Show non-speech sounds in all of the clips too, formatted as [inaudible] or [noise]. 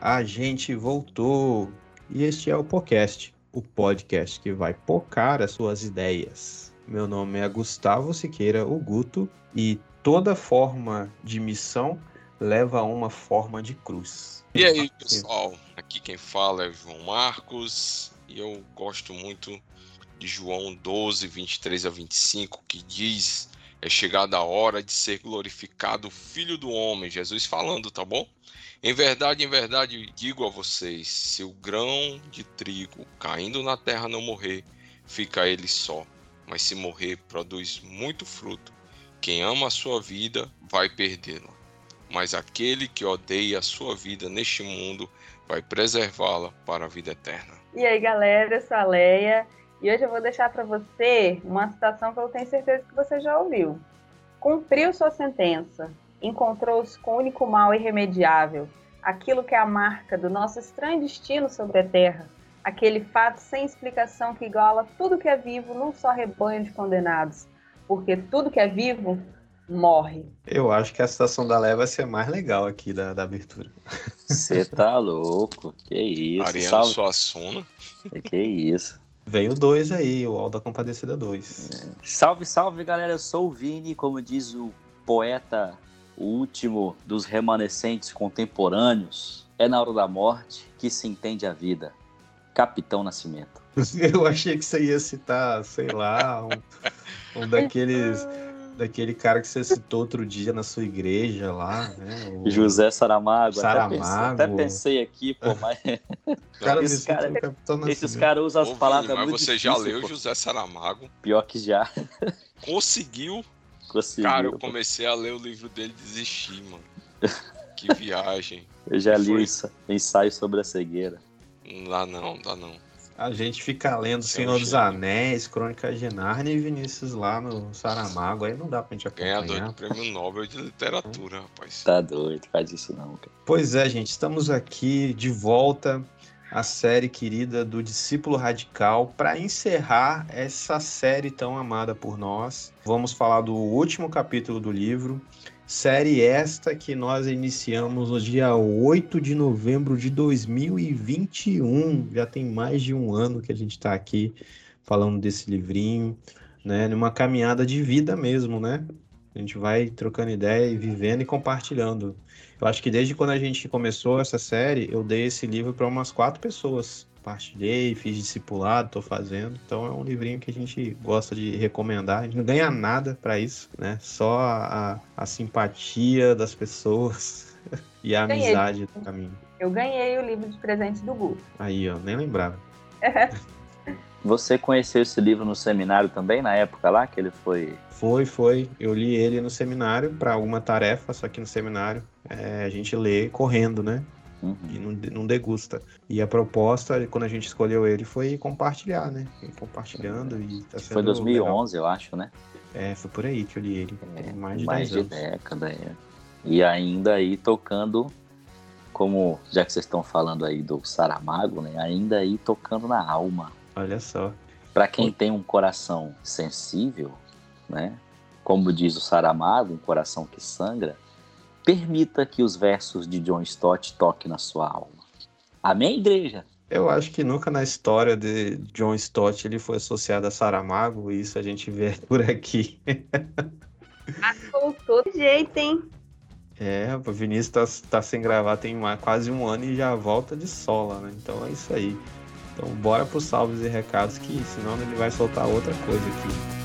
a gente voltou. E este é o podcast, o podcast que vai pocar as suas ideias. Meu nome é Gustavo Siqueira, o Guto, e toda forma de missão leva a uma forma de cruz. E aí, pessoal? Aqui quem fala é João Marcos, e eu gosto muito de João 12, 23 a 25, que diz é chegada a hora de ser glorificado o Filho do Homem, Jesus falando, tá bom? Em verdade, em verdade, digo a vocês: se o grão de trigo caindo na terra não morrer, fica ele só. Mas se morrer, produz muito fruto. Quem ama a sua vida vai perdê-la. Mas aquele que odeia a sua vida neste mundo vai preservá-la para a vida eterna. E aí, galera, eu sou a Leia. E hoje eu vou deixar para você uma citação que eu tenho certeza que você já ouviu. Cumpriu sua sentença, encontrou-se com o único mal irremediável, aquilo que é a marca do nosso estranho destino sobre a Terra, aquele fato sem explicação que iguala tudo que é vivo num só rebanho de condenados, porque tudo que é vivo morre. Eu acho que a citação da Leva vai ser mais legal aqui da, da abertura. Você tá louco? Que isso? Ariano Salve. Suassuna. Que isso? Veio dois aí, o Alda Compadecida 2. Salve, salve, galera. Eu sou o Vini, como diz o poeta, o último dos remanescentes contemporâneos. É na hora da morte que se entende a vida. Capitão Nascimento. [laughs] Eu achei que você ia citar, sei lá, um, um daqueles. [laughs] Daquele cara que você citou outro dia na sua igreja lá, né? O José Saramago. Até pensei, Saramago. até pensei aqui, pô, mas cara [laughs] esse cara- esses caras usam as palavras mas muito você já difíceis, leu pô. José Saramago? Pior que já Conseguiu? conseguiu. Cara, eu pô. comecei a ler o livro dele e desisti, mano. [laughs] Que viagem. Eu já li Foi. ensaio sobre a cegueira. Não dá não, não dá não. A gente fica lendo é Senhor dos. Anéis, Crônica de Nárnia e Vinícius lá no Saramago. Aí não dá pra gente Ganhador acompanhar. do Prêmio Nobel de Literatura, rapaz. Tá doido, faz isso não, cara. Pois é, gente, estamos aqui de volta à série querida do Discípulo Radical para encerrar essa série tão amada por nós. Vamos falar do último capítulo do livro, série esta que nós iniciamos no dia 8 de novembro de 2021. Já tem mais de um ano que a gente está aqui falando desse livrinho, né, numa caminhada de vida mesmo, né? A gente vai trocando ideia e vivendo e compartilhando. Eu acho que desde quando a gente começou essa série, eu dei esse livro para umas quatro pessoas. Partilhei, fiz discipulado, tô fazendo. Então é um livrinho que a gente gosta de recomendar. A gente não ganha nada para isso, né? Só a, a- a simpatia das pessoas [laughs] e a Ganhei. amizade do caminho. Eu ganhei o livro de presente do Gu. Aí, ó, nem lembrava. [laughs] Você conheceu esse livro no seminário também, na época lá que ele foi. Foi, foi. Eu li ele no seminário para alguma tarefa, só que no seminário é, a gente lê correndo, né? Uhum. e não, não degusta. E a proposta, quando a gente escolheu ele, foi compartilhar, né? E compartilhando e tá sendo Foi legal. 2011, eu acho, né? É, foi por aí que eu li ele. Tem mais de 10 mais de década, é. E ainda aí tocando, como já que vocês estão falando aí do Saramago, né? Ainda aí tocando na alma. Olha só. Para quem tem um coração sensível, né? Como diz o Saramago, um coração que sangra, permita que os versos de John Stott toquem na sua alma. Amém, igreja? Eu acho que nunca na história de John Stott ele foi associado a Saramago, e isso a gente vê [laughs] por aqui. Voltou de jeito, hein? É, o Vinícius tá, tá sem gravar tem uma- quase um ano e já volta de sola, né? Então é isso aí. Então bora pros salves e recados, que senão ele vai soltar outra coisa aqui.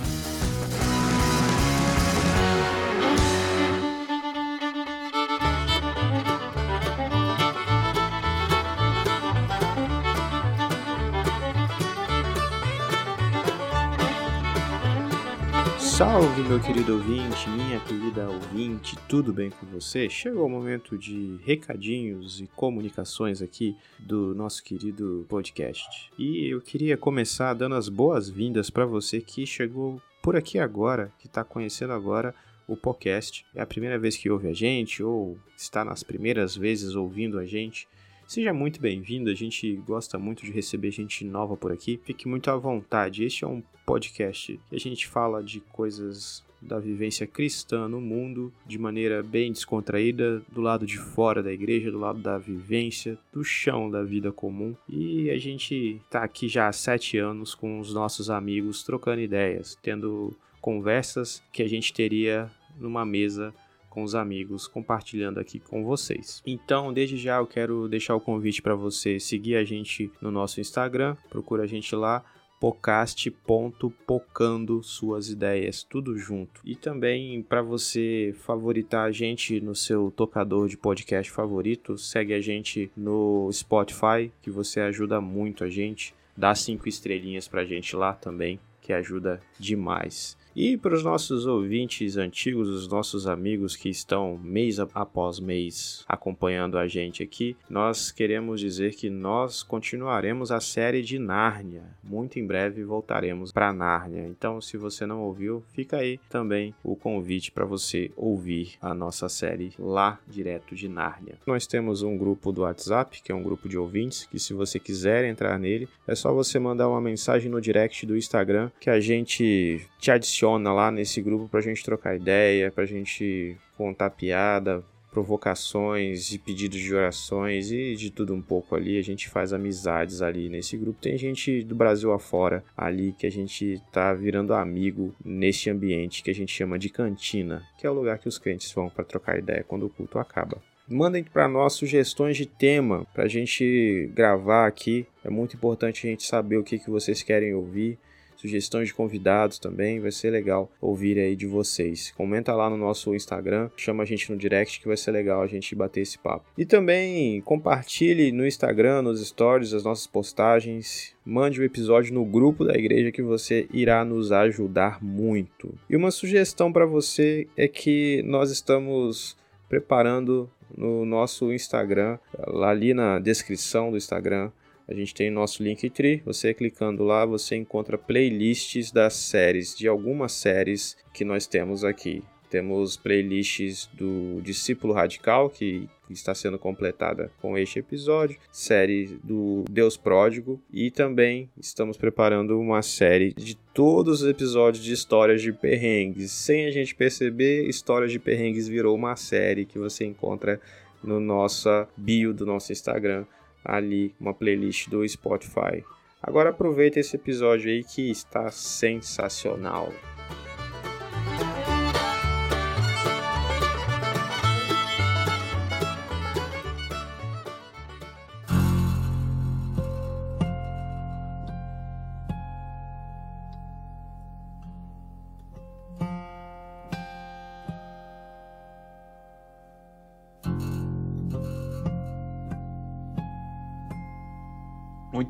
Meu querido ouvinte, minha querida ouvinte, tudo bem com você? Chegou o momento de recadinhos e comunicações aqui do nosso querido podcast. E eu queria começar dando as boas-vindas para você que chegou por aqui agora, que está conhecendo agora o podcast. É a primeira vez que ouve a gente ou está nas primeiras vezes ouvindo a gente. Seja muito bem-vindo, a gente gosta muito de receber gente nova por aqui. Fique muito à vontade. Este é um podcast que a gente fala de coisas da vivência cristã no mundo de maneira bem descontraída, do lado de fora da igreja, do lado da vivência, do chão da vida comum. E a gente está aqui já há sete anos com os nossos amigos trocando ideias, tendo conversas que a gente teria numa mesa com os amigos, compartilhando aqui com vocês. Então, desde já eu quero deixar o convite para você seguir a gente no nosso Instagram, procura a gente lá podcast.pocando suas ideias, tudo junto. E também para você favoritar a gente no seu tocador de podcast favorito, segue a gente no Spotify, que você ajuda muito a gente. Dá cinco estrelinhas pra gente lá também, que ajuda demais. E para os nossos ouvintes antigos, os nossos amigos que estão mês após mês acompanhando a gente aqui, nós queremos dizer que nós continuaremos a série de Nárnia. Muito em breve voltaremos para Nárnia. Então, se você não ouviu, fica aí também o convite para você ouvir a nossa série lá direto de Nárnia. Nós temos um grupo do WhatsApp, que é um grupo de ouvintes, que se você quiser entrar nele, é só você mandar uma mensagem no direct do Instagram que a gente te adiciona lá nesse grupo pra gente trocar ideia, pra gente contar piada, provocações e pedidos de orações e de tudo um pouco ali. A gente faz amizades ali nesse grupo. Tem gente do Brasil afora ali que a gente tá virando amigo nesse ambiente que a gente chama de cantina, que é o lugar que os crentes vão para trocar ideia quando o culto acaba. Mandem para nós sugestões de tema para a gente gravar aqui. É muito importante a gente saber o que, que vocês querem ouvir sugestões de convidados também, vai ser legal ouvir aí de vocês. Comenta lá no nosso Instagram, chama a gente no direct que vai ser legal a gente bater esse papo. E também compartilhe no Instagram, nos stories, as nossas postagens. Mande o um episódio no grupo da igreja que você irá nos ajudar muito. E uma sugestão para você é que nós estamos preparando no nosso Instagram, lá ali na descrição do Instagram, a gente tem nosso Linktree, você clicando lá, você encontra playlists das séries, de algumas séries que nós temos aqui. Temos playlists do Discípulo Radical, que está sendo completada com este episódio, série do Deus Pródigo e também estamos preparando uma série de todos os episódios de histórias de perrengues. Sem a gente perceber, Histórias de Perrengues virou uma série que você encontra no nossa bio do nosso Instagram ali uma playlist do Spotify. Agora aproveita esse episódio aí que está sensacional.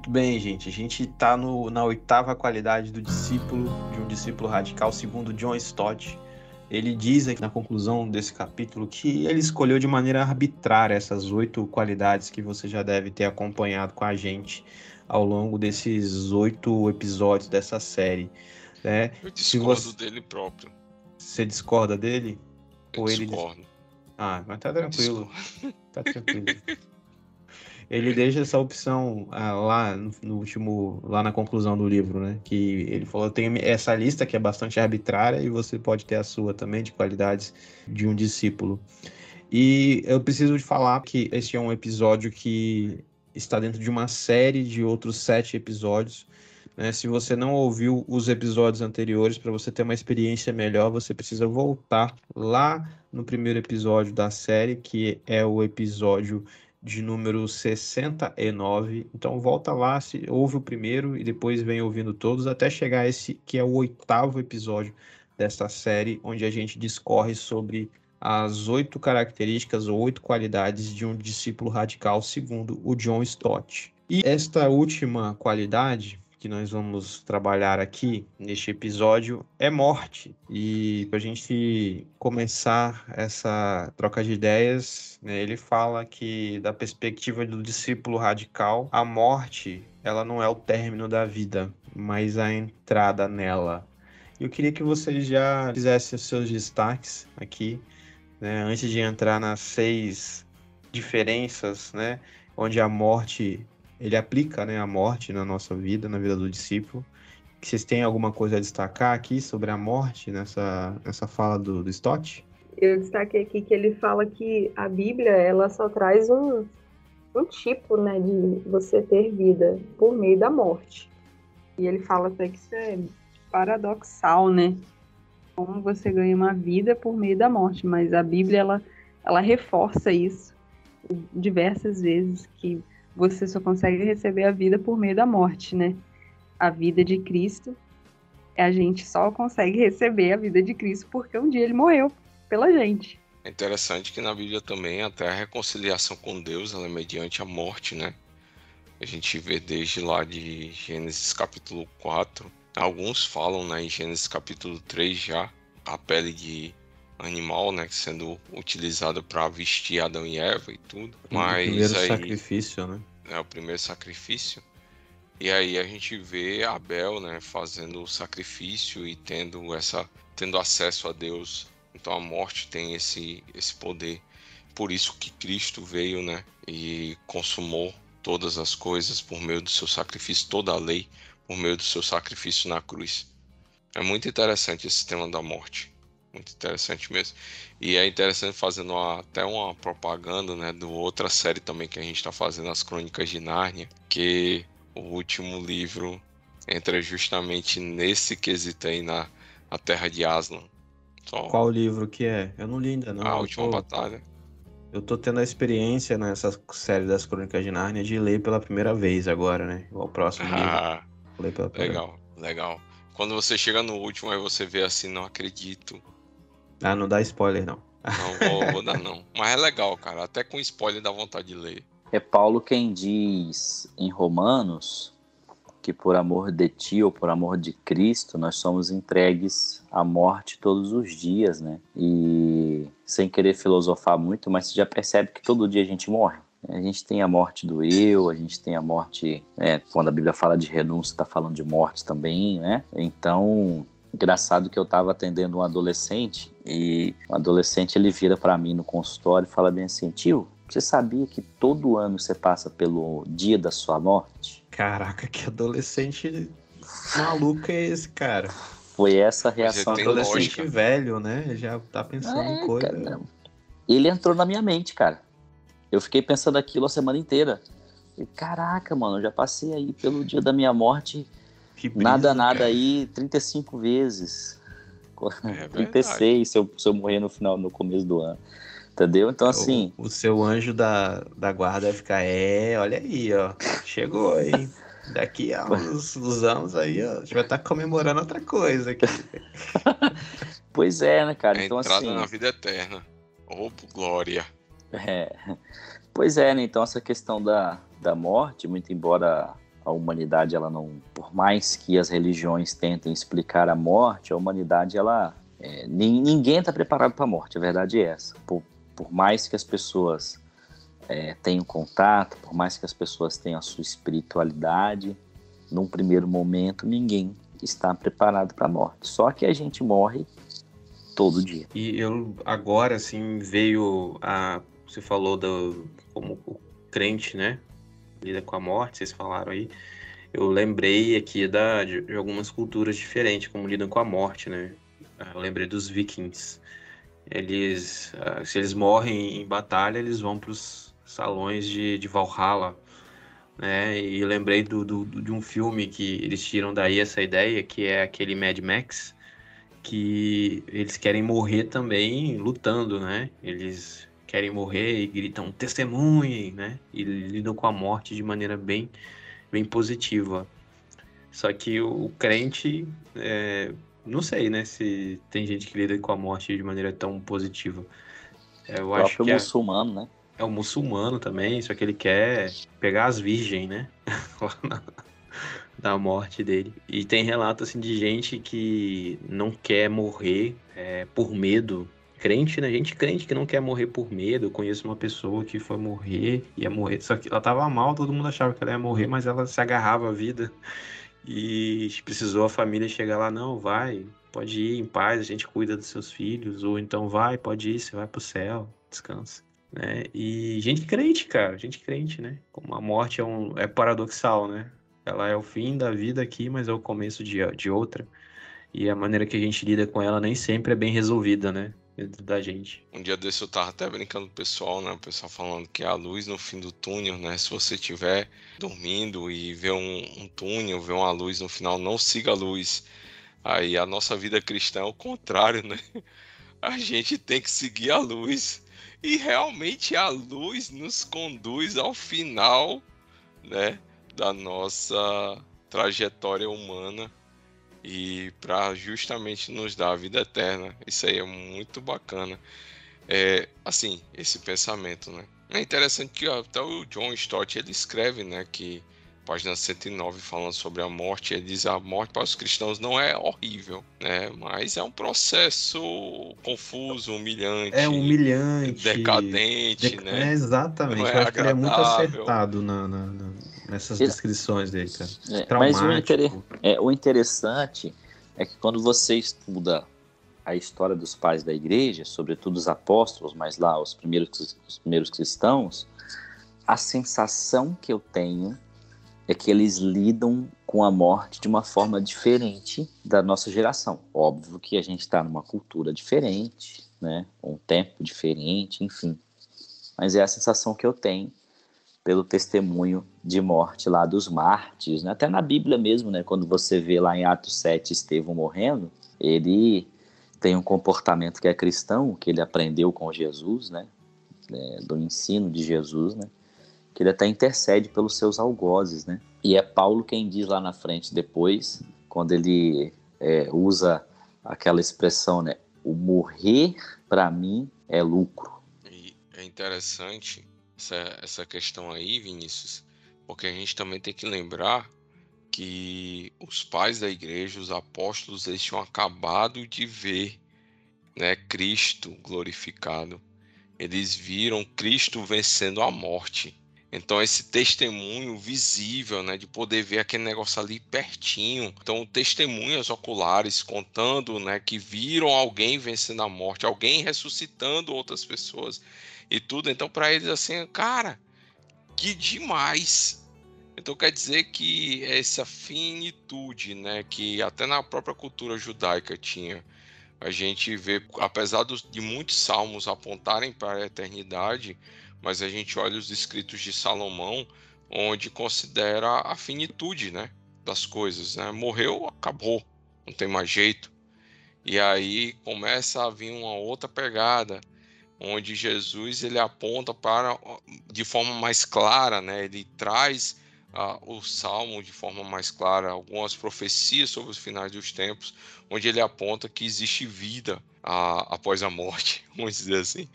Muito bem, gente. A gente está na oitava qualidade do discípulo, de um discípulo radical, segundo John Stott. Ele diz aqui na conclusão desse capítulo que ele escolheu de maneira arbitrária essas oito qualidades que você já deve ter acompanhado com a gente ao longo desses oito episódios dessa série. Né? Eu discordo você... dele próprio. Você discorda dele? Eu Ou discordo. Ele... Ah, mas tá tranquilo. Tá tranquilo. [laughs] ele deixa essa opção ah, lá no, no, último, lá na conclusão do livro, né? Que ele falou tem essa lista que é bastante arbitrária e você pode ter a sua também de qualidades de um discípulo. E eu preciso de falar que este é um episódio que está dentro de uma série de outros sete episódios. Né? Se você não ouviu os episódios anteriores, para você ter uma experiência melhor, você precisa voltar lá no primeiro episódio da série, que é o episódio de número 69. Então volta lá, se ouve o primeiro e depois vem ouvindo todos até chegar a esse que é o oitavo episódio desta série, onde a gente discorre sobre as oito características ou oito qualidades de um discípulo radical, segundo o John Stott. E esta última qualidade, que nós vamos trabalhar aqui neste episódio é morte. E para a gente começar essa troca de ideias, né, ele fala que, da perspectiva do discípulo radical, a morte ela não é o término da vida, mas a entrada nela. Eu queria que vocês já fizessem os seus destaques aqui, né, antes de entrar nas seis diferenças, né, onde a morte ele aplica né, a morte na nossa vida, na vida do discípulo. Vocês têm alguma coisa a destacar aqui sobre a morte nessa, nessa fala do, do Stott? Eu destaquei aqui que ele fala que a Bíblia ela só traz um, um tipo né, de você ter vida por meio da morte. E ele fala até que isso é paradoxal, né? Como você ganha uma vida por meio da morte, mas a Bíblia ela, ela reforça isso diversas vezes que você só consegue receber a vida por meio da morte, né? A vida de Cristo, a gente só consegue receber a vida de Cristo porque um dia ele morreu pela gente. É interessante que na Bíblia também até a reconciliação com Deus ela é mediante a morte, né? A gente vê desde lá de Gênesis capítulo 4. Alguns falam né, em Gênesis capítulo 3 já, a pele de animal, né, sendo utilizado para vestir Adão e Eva e tudo. Mas o primeiro aí, sacrifício, né? É o primeiro sacrifício. E aí a gente vê Abel, né, fazendo o sacrifício e tendo essa tendo acesso a Deus. Então a morte tem esse esse poder. Por isso que Cristo veio, né, e consumou todas as coisas por meio do seu sacrifício, toda a lei por meio do seu sacrifício na cruz. É muito interessante esse tema da morte muito interessante mesmo. E é interessante fazendo uma, até uma propaganda, né, do outra série também que a gente está fazendo, as Crônicas de Nárnia, que o último livro entra justamente nesse quesito aí na a Terra de Aslan. Só... Qual livro que é? Eu não li ainda não. A Última tô... Batalha. Eu tô tendo a experiência nessa série das Crônicas de Nárnia de ler pela primeira vez agora, né? O próximo [laughs] ah, livro. legal, legal. Quando você chega no último, aí você vê assim, não acredito ah, não dá spoiler, não. Não vou, vou dar, não. Mas é legal, cara. Até com spoiler dá vontade de ler. É Paulo quem diz em Romanos que por amor de ti ou por amor de Cristo nós somos entregues à morte todos os dias, né? E sem querer filosofar muito, mas você já percebe que todo dia a gente morre. A gente tem a morte do eu, a gente tem a morte, né? quando a Bíblia fala de renúncia, está falando de morte também, né? Então, Engraçado que eu estava atendendo um adolescente e o adolescente ele vira para mim no consultório e fala bem assim: tio, você sabia que todo ano você passa pelo dia da sua morte? Caraca, que adolescente maluco é esse, cara? Foi essa a reação. Adolescente lógica. velho, né? Já tá pensando é, em coisa. Cara, ele entrou na minha mente, cara. Eu fiquei pensando aquilo a semana inteira. E, caraca, mano, eu já passei aí pelo dia da minha morte brisa, nada, nada cara. aí 35 vezes. É [laughs] 36 se eu, se eu morrer no final, no começo do ano. Entendeu? Então, assim. O, o seu anjo da, da guarda vai ficar, é, olha aí, ó. Chegou, hein? Daqui a uns, uns anos aí, ó, a gente vai estar tá comemorando outra coisa aqui. [laughs] pois é, né, cara? É então, entrada assim. na vida eterna. Ô, glória. É. Pois é, né? Então, essa questão da, da morte, muito embora a humanidade ela não por mais que as religiões tentem explicar a morte a humanidade ela é, ninguém está preparado para a morte a verdade é essa. Por, por mais que as pessoas é, tenham contato por mais que as pessoas tenham a sua espiritualidade num primeiro momento ninguém está preparado para a morte. Só que a gente morre todo dia. E eu agora assim veio a você falou do como o crente né lida com a morte, vocês falaram aí, eu lembrei aqui da, de, de algumas culturas diferentes, como lidam com a morte, né? Ah, eu lembrei dos vikings. Eles, ah, se eles morrem em batalha, eles vão para os salões de, de Valhalla, né? E lembrei do, do, de um filme que eles tiram daí essa ideia, que é aquele Mad Max, que eles querem morrer também lutando, né? Eles querem morrer e gritam testemunhe, né? E lidam com a morte de maneira bem, bem positiva. Só que o, crente, é, não sei, né? Se tem gente que lida com a morte de maneira tão positiva. Eu o acho que é, muçulmano, né? É o muçulmano também, só que ele quer pegar as virgens, né? [laughs] da morte dele. E tem relato assim de gente que não quer morrer é, por medo. Crente, né? Gente crente que não quer morrer por medo. Eu conheço uma pessoa que foi morrer, ia morrer. Só que ela tava mal, todo mundo achava que ela ia morrer, mas ela se agarrava à vida. E precisou a família chegar lá, não, vai, pode ir em paz, a gente cuida dos seus filhos. Ou então vai, pode ir, você vai pro céu, descansa né? E gente crente, cara, gente crente, né? Como a morte é, um, é paradoxal, né? Ela é o fim da vida aqui, mas é o começo de, de outra. E a maneira que a gente lida com ela nem sempre é bem resolvida, né? Dentro da gente. Um dia desse eu tava até brincando com o pessoal, né? O pessoal falando que a luz no fim do túnel, né? Se você estiver dormindo e vê um, um túnel, vê uma luz no final, não siga a luz. Aí a nossa vida cristã é o contrário, né? [laughs] A gente tem que seguir a luz e realmente a luz nos conduz ao final, né, da nossa trajetória humana e para justamente nos dar a vida eterna. Isso aí é muito bacana. É, assim, esse pensamento, né? É interessante que até o John Stott ele escreve, né, que página 109, falando sobre a morte, ele diz a morte para os cristãos não é horrível, né? Mas é um processo confuso, humilhante. É humilhante. Decadente, né? É, exatamente. É Eu acho que ele é muito acertado na, na, na, nessas descrições dele, cara. É, mas o, inter... é, o interessante é que quando você estuda a história dos pais da igreja, sobretudo os apóstolos, mas lá os primeiros, os primeiros cristãos, a sensação que eu tenho é que eles lidam com a morte de uma forma diferente da nossa geração. Óbvio que a gente está numa cultura diferente, né? Um tempo diferente, enfim. Mas é a sensação que eu tenho pelo testemunho de morte lá dos mártires, né? até na Bíblia mesmo, né? Quando você vê lá em Atos 7 Estevão morrendo, ele tem um comportamento que é cristão, que ele aprendeu com Jesus, né? É, do ensino de Jesus, né? que ele até intercede pelos seus algozes, né? E é Paulo quem diz lá na frente depois, quando ele é, usa aquela expressão, né? O morrer para mim é lucro. E é interessante essa, essa questão aí, Vinícius, porque a gente também tem que lembrar que os pais da igreja, os apóstolos, eles tinham acabado de ver né, Cristo glorificado. Eles viram Cristo vencendo a morte. Então, esse testemunho visível, né, de poder ver aquele negócio ali pertinho. Então, testemunhas oculares contando, né, que viram alguém vencendo a morte, alguém ressuscitando outras pessoas e tudo. Então, para eles, assim, cara, que demais. Então, quer dizer que essa finitude, né, que até na própria cultura judaica tinha, a gente vê, apesar de muitos salmos apontarem para a eternidade, mas a gente olha os escritos de Salomão, onde considera a finitude, né, das coisas, né? Morreu, acabou, não tem mais jeito. E aí começa a vir uma outra pegada, onde Jesus ele aponta para de forma mais clara, né? Ele traz uh, o salmo de forma mais clara, algumas profecias sobre os finais dos tempos, onde ele aponta que existe vida uh, após a morte, [laughs] vamos dizer assim.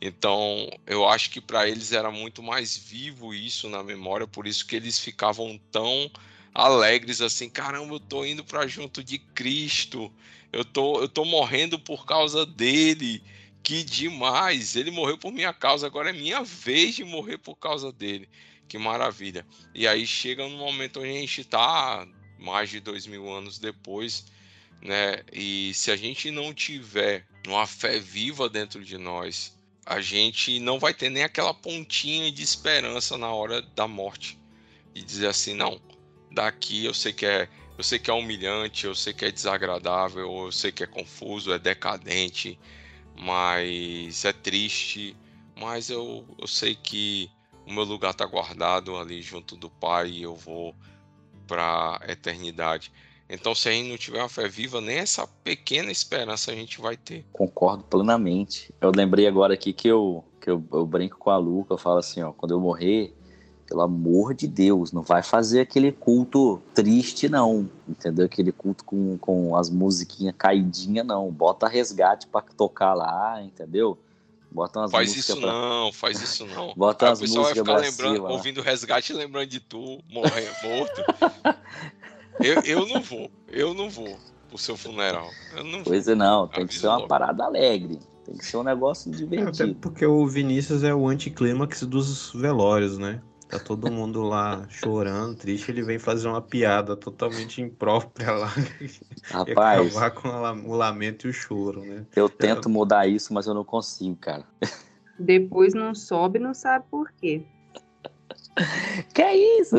Então, eu acho que para eles era muito mais vivo isso na memória, por isso que eles ficavam tão alegres assim, caramba, eu tô indo para junto de Cristo. Eu tô eu tô morrendo por causa dele. Que demais! Ele morreu por minha causa, agora é minha vez de morrer por causa dele. Que maravilha! E aí chega no momento onde a gente está mais de dois mil anos depois, né? E se a gente não tiver uma fé viva dentro de nós, a gente não vai ter nem aquela pontinha de esperança na hora da morte e dizer assim não daqui eu sei que é eu sei que é humilhante eu sei que é desagradável eu sei que é confuso é decadente mas é triste mas eu, eu sei que o meu lugar está guardado ali junto do Pai e eu vou para a eternidade então, se a gente não tiver uma fé viva, nem essa pequena esperança a gente vai ter. Concordo plenamente. Eu lembrei agora aqui que eu, que eu, eu brinco com a Luca, eu falo assim, ó, quando eu morrer, pelo amor de Deus, não vai fazer aquele culto triste, não. Entendeu? Aquele culto com, com as musiquinhas caidinhas, não. Bota resgate para tocar lá, entendeu? Bota umas faz isso pra... não, faz isso não. [laughs] Bota Aí umas o pessoal vai ficar lembrando, ouvindo resgate lembrando de tu, morrendo, morto. [laughs] Eu, eu não vou, eu não vou pro seu funeral. Eu não Pois vou. é, não, tem que Aviso ser uma logo. parada alegre. Tem que ser um negócio Até divertido. porque o Vinícius é o anticlímax dos velórios, né? Tá todo mundo lá chorando, triste, ele vem fazer uma piada totalmente imprópria lá [laughs] e Rapaz, acabar com o lamento e o choro, né? eu tento mudar isso, mas eu não consigo, cara. Depois não sobe, não sabe por quê. [laughs] Que é isso?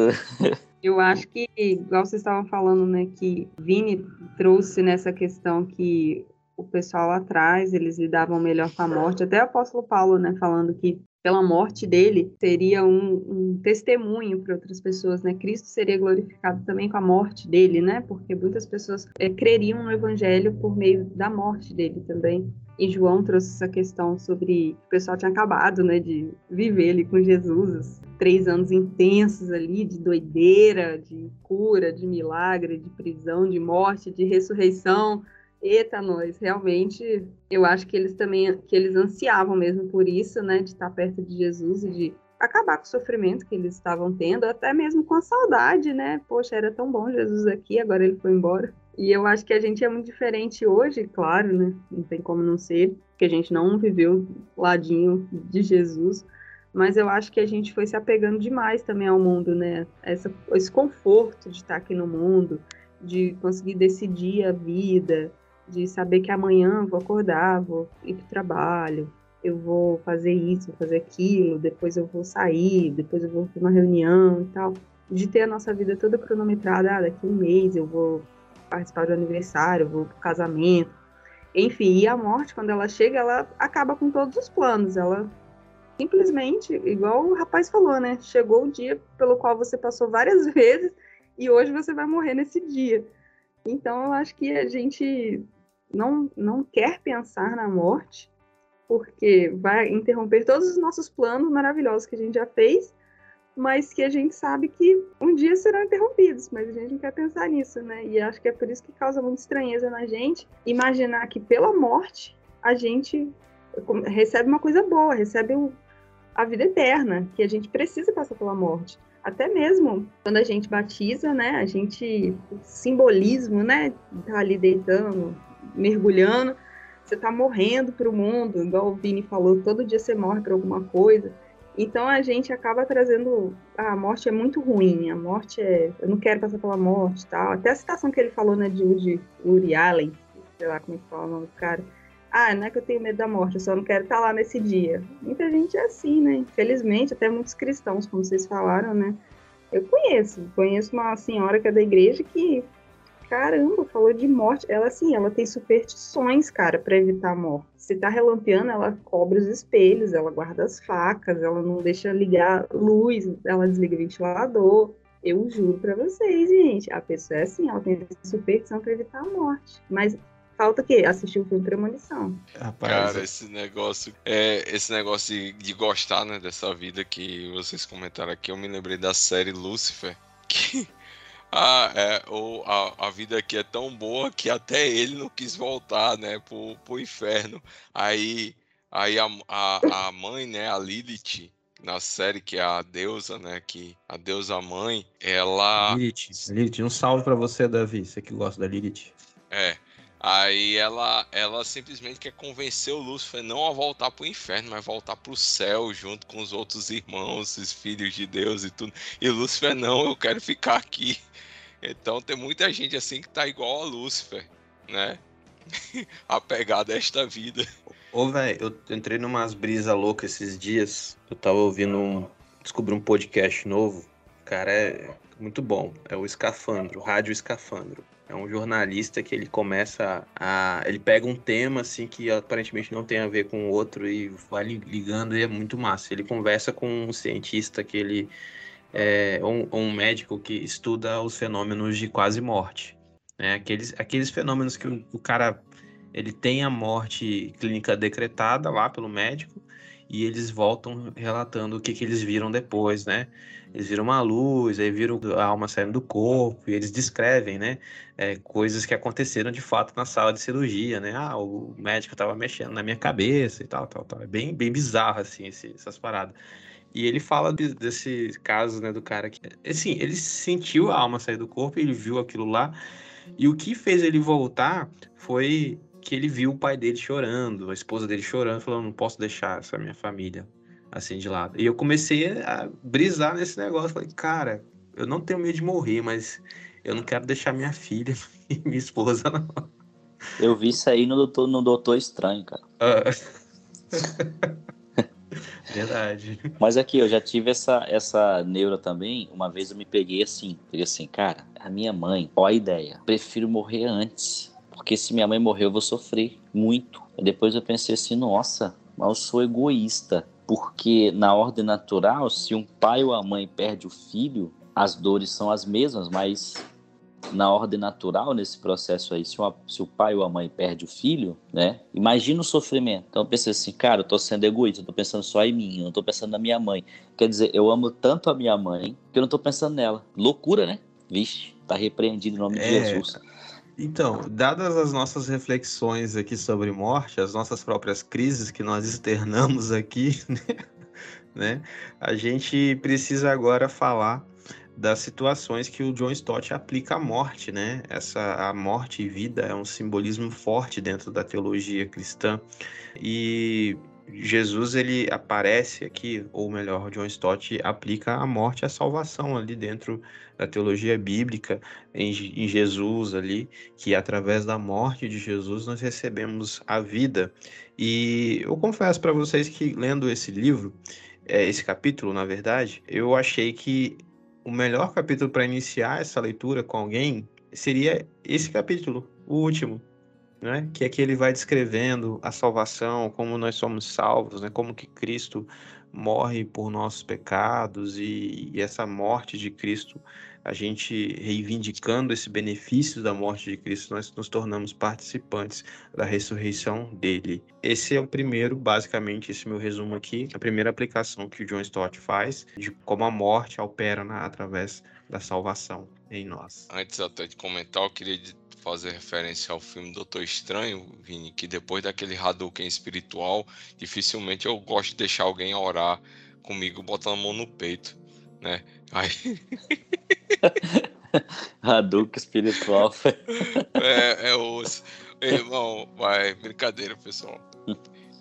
Eu acho que, igual vocês estavam falando, né, que Vini trouxe nessa questão que o pessoal lá atrás, eles lidavam melhor com a morte. Até o apóstolo Paulo, né, falando que pela morte dele seria um, um testemunho para outras pessoas, né? Cristo seria glorificado também com a morte dele, né? Porque muitas pessoas eh, creriam no evangelho por meio da morte dele também. E João trouxe essa questão sobre o pessoal tinha acabado, né, de viver ali com Jesus, três anos intensos ali de doideira, de cura, de milagre, de prisão, de morte, de ressurreição. Eita, nós, realmente, eu acho que eles também, que eles ansiavam mesmo por isso, né, de estar perto de Jesus e de acabar com o sofrimento que eles estavam tendo, até mesmo com a saudade, né? Poxa, era tão bom Jesus aqui, agora ele foi embora. E eu acho que a gente é muito diferente hoje, claro, né? Não tem como não ser, porque a gente não viveu ladinho de Jesus. Mas eu acho que a gente foi se apegando demais também ao mundo, né? Essa, esse conforto de estar aqui no mundo, de conseguir decidir a vida, de saber que amanhã vou acordar, vou ir para o trabalho, eu vou fazer isso, vou fazer aquilo, depois eu vou sair, depois eu vou para uma reunião e tal. De ter a nossa vida toda cronometrada, ah, daqui um mês eu vou participar do aniversário, eu vou pro casamento. Enfim, e a morte, quando ela chega, ela acaba com todos os planos. Ela simplesmente, igual o rapaz falou, né? Chegou o dia pelo qual você passou várias [laughs] vezes e hoje você vai morrer nesse dia. Então, eu acho que a gente não, não quer pensar na morte, porque vai interromper todos os nossos planos maravilhosos que a gente já fez, mas que a gente sabe que um dia serão interrompidos, mas a gente não quer pensar nisso, né? E acho que é por isso que causa muita estranheza na gente imaginar que pela morte a gente recebe uma coisa boa, recebe a vida eterna, que a gente precisa passar pela morte. Até mesmo quando a gente batiza, né? A gente o simbolismo, né? Tá ali deitando, mergulhando, você tá morrendo para o mundo, igual o Vini falou, todo dia você morre para alguma coisa. Então a gente acaba trazendo. Ah, a morte é muito ruim, a morte é. Eu não quero passar pela morte tal. Até a citação que ele falou, né, de Woody, Woody Allen, sei lá como é que fala o nome do cara. Ah, não é que eu tenho medo da morte, eu só não quero estar lá nesse dia. Muita gente é assim, né? Infelizmente, até muitos cristãos, como vocês falaram, né? Eu conheço, conheço uma senhora que é da igreja que, caramba, falou de morte. Ela, assim, ela tem superstições, cara, para evitar a morte. Se tá relampeando, ela cobre os espelhos, ela guarda as facas, ela não deixa ligar luz, ela desliga o ventilador. Eu juro para vocês, gente, a pessoa é assim, ela tem superstição para evitar a morte. Mas falta o quê? Assistir o filme Premonição. Rapaz, Cara, esse negócio, é, esse negócio de, de gostar, né, dessa vida que vocês comentaram aqui, eu me lembrei da série Lucifer, [laughs] que a, é, o, a, a vida aqui é tão boa que até ele não quis voltar, né, pro, pro inferno. Aí, aí a, a, a mãe, né, a Lilith, na série, que é a deusa, né, que a deusa mãe, ela... Lilith, Lilith, um salve pra você, Davi, você que gosta da Lilith. É. Aí ela, ela simplesmente quer convencer o Lúcifer não a voltar pro inferno, mas voltar pro céu junto com os outros irmãos, os filhos de Deus e tudo. E Lúcifer, não, eu quero ficar aqui. Então tem muita gente assim que tá igual a Lúcifer, né? [laughs] Apegada a esta vida. Ô, velho, eu entrei numas brisas loucas esses dias. Eu tava ouvindo um. Descobri um podcast novo. Cara, é muito bom. É o Escafandro, Rádio Escafandro. É um jornalista que ele começa a. Ele pega um tema assim que aparentemente não tem a ver com o outro e vai li- ligando e é muito massa. Ele conversa com um cientista que ele. É um, um médico que estuda os fenômenos de quase morte. Né? Aqueles, aqueles fenômenos que o, o cara ele tem a morte clínica decretada lá pelo médico e eles voltam relatando o que, que eles viram depois, né? Eles viram uma luz, aí viram a alma saindo do corpo, e eles descrevem, né? É, coisas que aconteceram de fato na sala de cirurgia, né? Ah, o médico estava mexendo na minha cabeça e tal, tal, tal. É bem, bem bizarro, assim, esse, essas paradas. E ele fala de, desse caso, né, do cara que, assim, ele sentiu a alma sair do corpo, ele viu aquilo lá, e o que fez ele voltar foi que ele viu o pai dele chorando, a esposa dele chorando, falando: não posso deixar essa minha família assim de lado. E eu comecei a brisar nesse negócio. Falei, cara, eu não tenho medo de morrer, mas eu não quero deixar minha filha [laughs] e minha esposa, não. Eu vi isso aí no Doutor, no Doutor Estranho, cara. Ah. [laughs] Verdade. Mas aqui, eu já tive essa, essa neura também. Uma vez eu me peguei assim. Peguei assim, cara, a minha mãe, ó a ideia. Prefiro morrer antes porque se minha mãe morrer, eu vou sofrer muito. Depois eu pensei assim, nossa, mas eu sou egoísta. Porque na ordem natural, se um pai ou a mãe perde o filho, as dores são as mesmas, mas na ordem natural, nesse processo aí, se, uma, se, o pai ou a mãe perde o filho, né? Imagina o sofrimento. Então eu pensei assim, cara, eu tô sendo egoísta, eu tô pensando só em mim, eu não tô pensando na minha mãe. Quer dizer, eu amo tanto a minha mãe que eu não tô pensando nela. Loucura, né? Vixe, tá repreendido em nome é, de Jesus. Então, dadas as nossas reflexões aqui sobre morte, as nossas próprias crises que nós [laughs] externamos aqui, [laughs] né, a gente precisa agora falar das situações que o John Stott aplica à morte, né? Essa a morte e vida é um simbolismo forte dentro da teologia cristã e Jesus ele aparece aqui, ou melhor, John Stott aplica a morte a salvação ali dentro da teologia bíblica, em, em, Jesus ali, que através da morte de Jesus nós recebemos a vida. E eu confesso para vocês que lendo esse livro, é, esse capítulo, na verdade, eu achei que o melhor capítulo para iniciar essa leitura com alguém seria esse capítulo, o último, né? Que é que ele vai descrevendo a salvação, como nós somos salvos, né? Como que Cristo morre por nossos pecados e, e essa morte de Cristo, a gente reivindicando esse benefício da morte de Cristo, nós nos tornamos participantes da ressurreição dele. Esse é o primeiro, basicamente, esse meu resumo aqui, a primeira aplicação que o John Stott faz de como a morte opera na, através da salvação em nós. Antes até de comentar, eu queria fazer referência ao filme Doutor Estranho, Vini, que depois daquele Hadouken espiritual, dificilmente eu gosto de deixar alguém orar comigo botando a mão no peito, né? Aí... [laughs] Hadouken espiritual. [laughs] é, é osso. Irmão, vai, brincadeira, pessoal.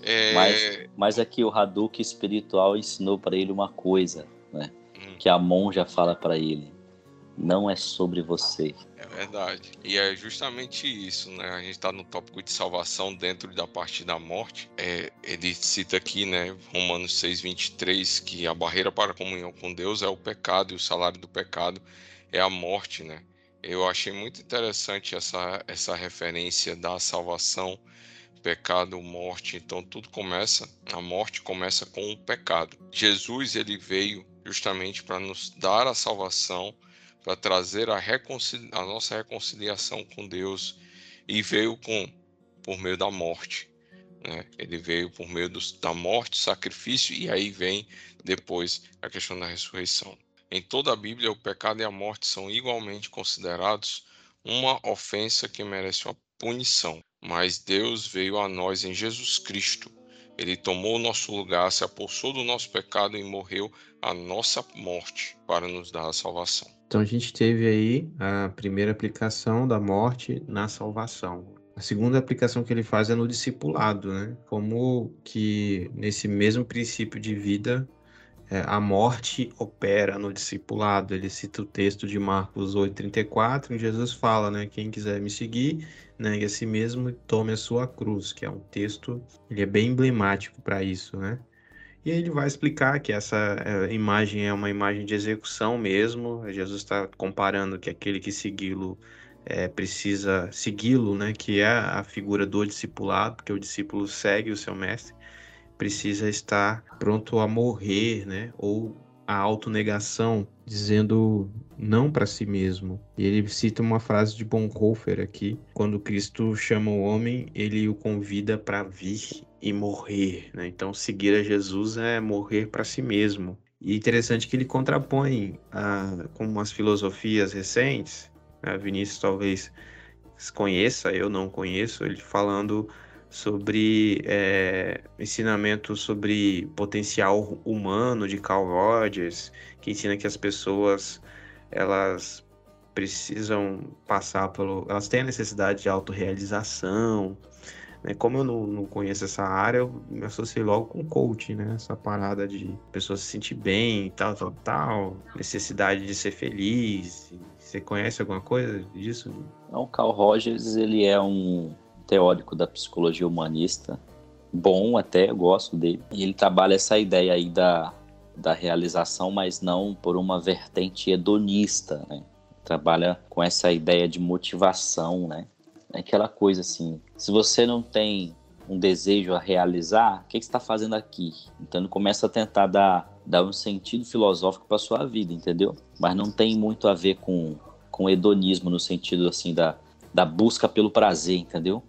É... Mas, mas aqui o Hadouken espiritual ensinou para ele uma coisa, né? Hum. Que a monja fala para ele não é sobre você. É verdade. E é justamente isso, né? A gente está no tópico de salvação dentro da parte da morte. É, ele cita aqui, né, Romanos 6:23, que a barreira para a comunhão com Deus é o pecado e o salário do pecado é a morte, né? Eu achei muito interessante essa essa referência da salvação, pecado, morte. Então tudo começa, a morte começa com o pecado. Jesus ele veio justamente para nos dar a salvação para trazer a, a, nossa reconciliação com Deus e veio com por meio da morte. Né? Ele veio por meio do, da morte, sacrifício e aí vem depois a questão da ressurreição. Em toda a Bíblia, o pecado e a morte são igualmente considerados uma ofensa que merece uma punição. Mas Deus veio a nós em Jesus Cristo. Ele tomou o nosso lugar, se apossou do nosso pecado e morreu a nossa morte para nos dar a salvação. Então a gente teve aí a primeira aplicação da morte na salvação. A segunda aplicação que ele faz é no discipulado, né? Como que nesse mesmo princípio de vida é, a morte opera no discipulado. Ele cita o texto de Marcos 8,34, e Jesus fala, né? Quem quiser me seguir, negue a si mesmo e tome a sua cruz, que é um texto, ele é bem emblemático para isso, né? E ele vai explicar que essa é, imagem é uma imagem de execução mesmo. Jesus está comparando que aquele que segui-lo é, precisa segui-lo, né? Que é a figura do discipulado, porque o discípulo segue o seu mestre, precisa estar pronto a morrer, né? Ou a autonegação, dizendo não para si mesmo. E ele cita uma frase de Bonhoeffer aqui, quando Cristo chama o homem, ele o convida para vir e morrer, né? Então seguir a Jesus é morrer para si mesmo. E interessante que ele contrapõe a, com as filosofias recentes, a né? Vinícius talvez conheça, eu não conheço, ele falando sobre é, ensinamento sobre potencial humano de Carl Rogers, que ensina que as pessoas elas precisam passar pelo, elas têm a necessidade de autorrealização. Né? Como eu não, conheço essa área, eu me associei logo com coaching, né? Essa parada de pessoa se sentir bem, tal, tal, tal, necessidade de ser feliz. Você conhece alguma coisa disso? Não, Carl Rogers ele é um teórico da psicologia humanista, bom até, eu gosto dele. E ele trabalha essa ideia aí da, da realização, mas não por uma vertente hedonista, né? Trabalha com essa ideia de motivação, né? É aquela coisa assim, se você não tem um desejo a realizar, o que, que você está fazendo aqui? Então ele começa a tentar dar, dar um sentido filosófico para sua vida, entendeu? Mas não tem muito a ver com, com hedonismo no sentido assim da, da busca pelo prazer, entendeu?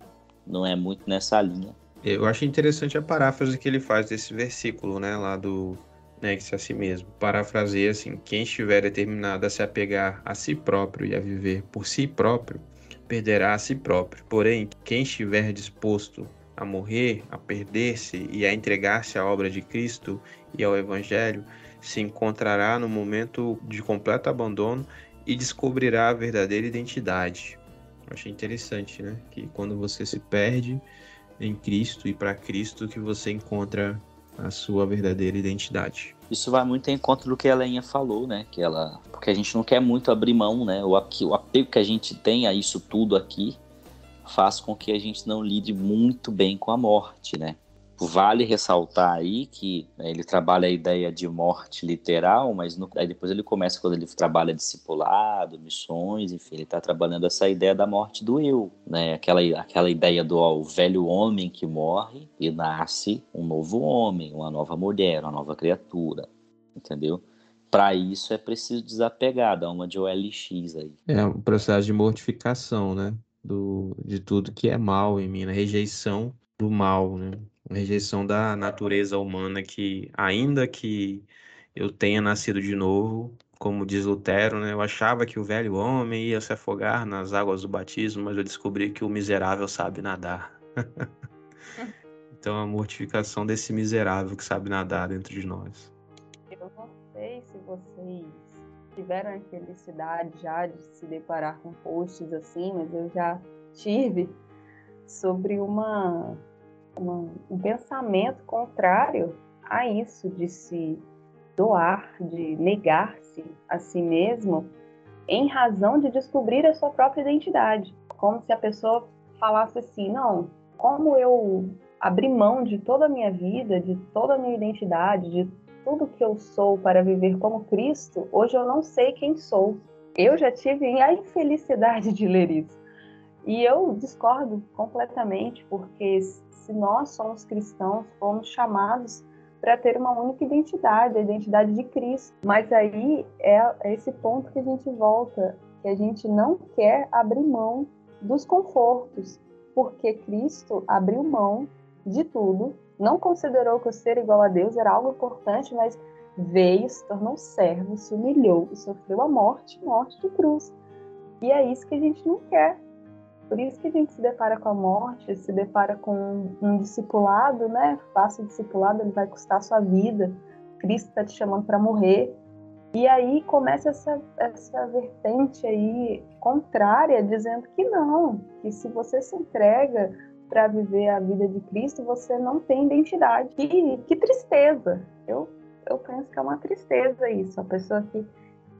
Não é muito nessa linha. Eu acho interessante a paráfrase que ele faz desse versículo, né, lá do negue-se a si mesmo. Parafraseia assim: quem estiver determinado a se apegar a si próprio e a viver por si próprio, perderá a si próprio. Porém, quem estiver disposto a morrer, a perder-se e a entregar-se à obra de Cristo e ao Evangelho, se encontrará no momento de completo abandono e descobrirá a verdadeira identidade. Achei interessante, né? Que quando você se perde em Cristo e para Cristo que você encontra a sua verdadeira identidade. Isso vai muito em conta do que a Leinha falou, né? Que ela, porque a gente não quer muito abrir mão, né? O, o apego que a gente tem a isso tudo aqui faz com que a gente não lide muito bem com a morte, né? Vale ressaltar aí que né, ele trabalha a ideia de morte literal, mas no, aí depois ele começa quando ele trabalha discipulado, missões, enfim, ele está trabalhando essa ideia da morte do eu, né? Aquela, aquela ideia do ó, velho homem que morre e nasce um novo homem, uma nova mulher, uma nova criatura, entendeu? Para isso é preciso desapegar, dar uma de OLX aí. É um processo de mortificação, né? Do, de tudo que é mal em mim, na rejeição do mal, né? Rejeição da natureza humana que, ainda que eu tenha nascido de novo, como diz Lutero, né, eu achava que o velho homem ia se afogar nas águas do batismo, mas eu descobri que o miserável sabe nadar. [laughs] então a mortificação desse miserável que sabe nadar dentro de nós. Eu não sei se vocês tiveram a felicidade já de se deparar com posts assim, mas eu já tive sobre uma uma, um pensamento contrário a isso de se doar, de negar-se a si mesmo em razão de descobrir a sua própria identidade. Como se a pessoa falasse assim: não, como eu abri mão de toda a minha vida, de toda a minha identidade, de tudo que eu sou para viver como Cristo, hoje eu não sei quem sou. Eu já tive a infelicidade [laughs] de ler isso. E eu discordo completamente, porque se nós somos cristãos, fomos chamados para ter uma única identidade, a identidade de Cristo. Mas aí é, esse ponto que a gente volta, que a gente não quer abrir mão dos confortos, porque Cristo abriu mão de tudo, não considerou que o ser igual a Deus era algo importante, mas veio, se tornou servo, se humilhou e sofreu a morte, morte de cruz. E é isso que a gente não quer. Por isso que a gente se depara com a morte, se depara com um discipulado, né? Faça o discipulado, ele vai custar a sua vida. Cristo está te chamando para morrer. E aí começa essa, essa vertente aí contrária, dizendo que não, que se você se entrega para viver a vida de Cristo, você não tem identidade. Que, que tristeza! Eu, eu penso que é uma tristeza isso, a pessoa que,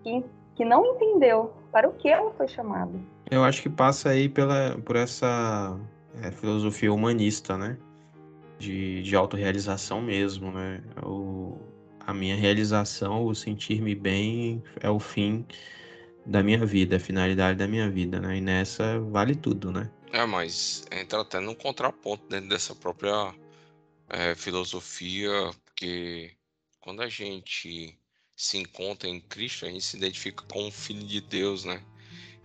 que, que não entendeu para o que ela foi chamada. Eu acho que passa aí pela, por essa é, filosofia humanista, né? De, de autorrealização mesmo, né? O, a minha realização, o sentir-me bem é o fim da minha vida, a finalidade da minha vida, né? E nessa vale tudo, né? É, mas entra até num contraponto dentro dessa própria é, filosofia, porque quando a gente se encontra em Cristo, a gente se identifica com o Filho de Deus, né?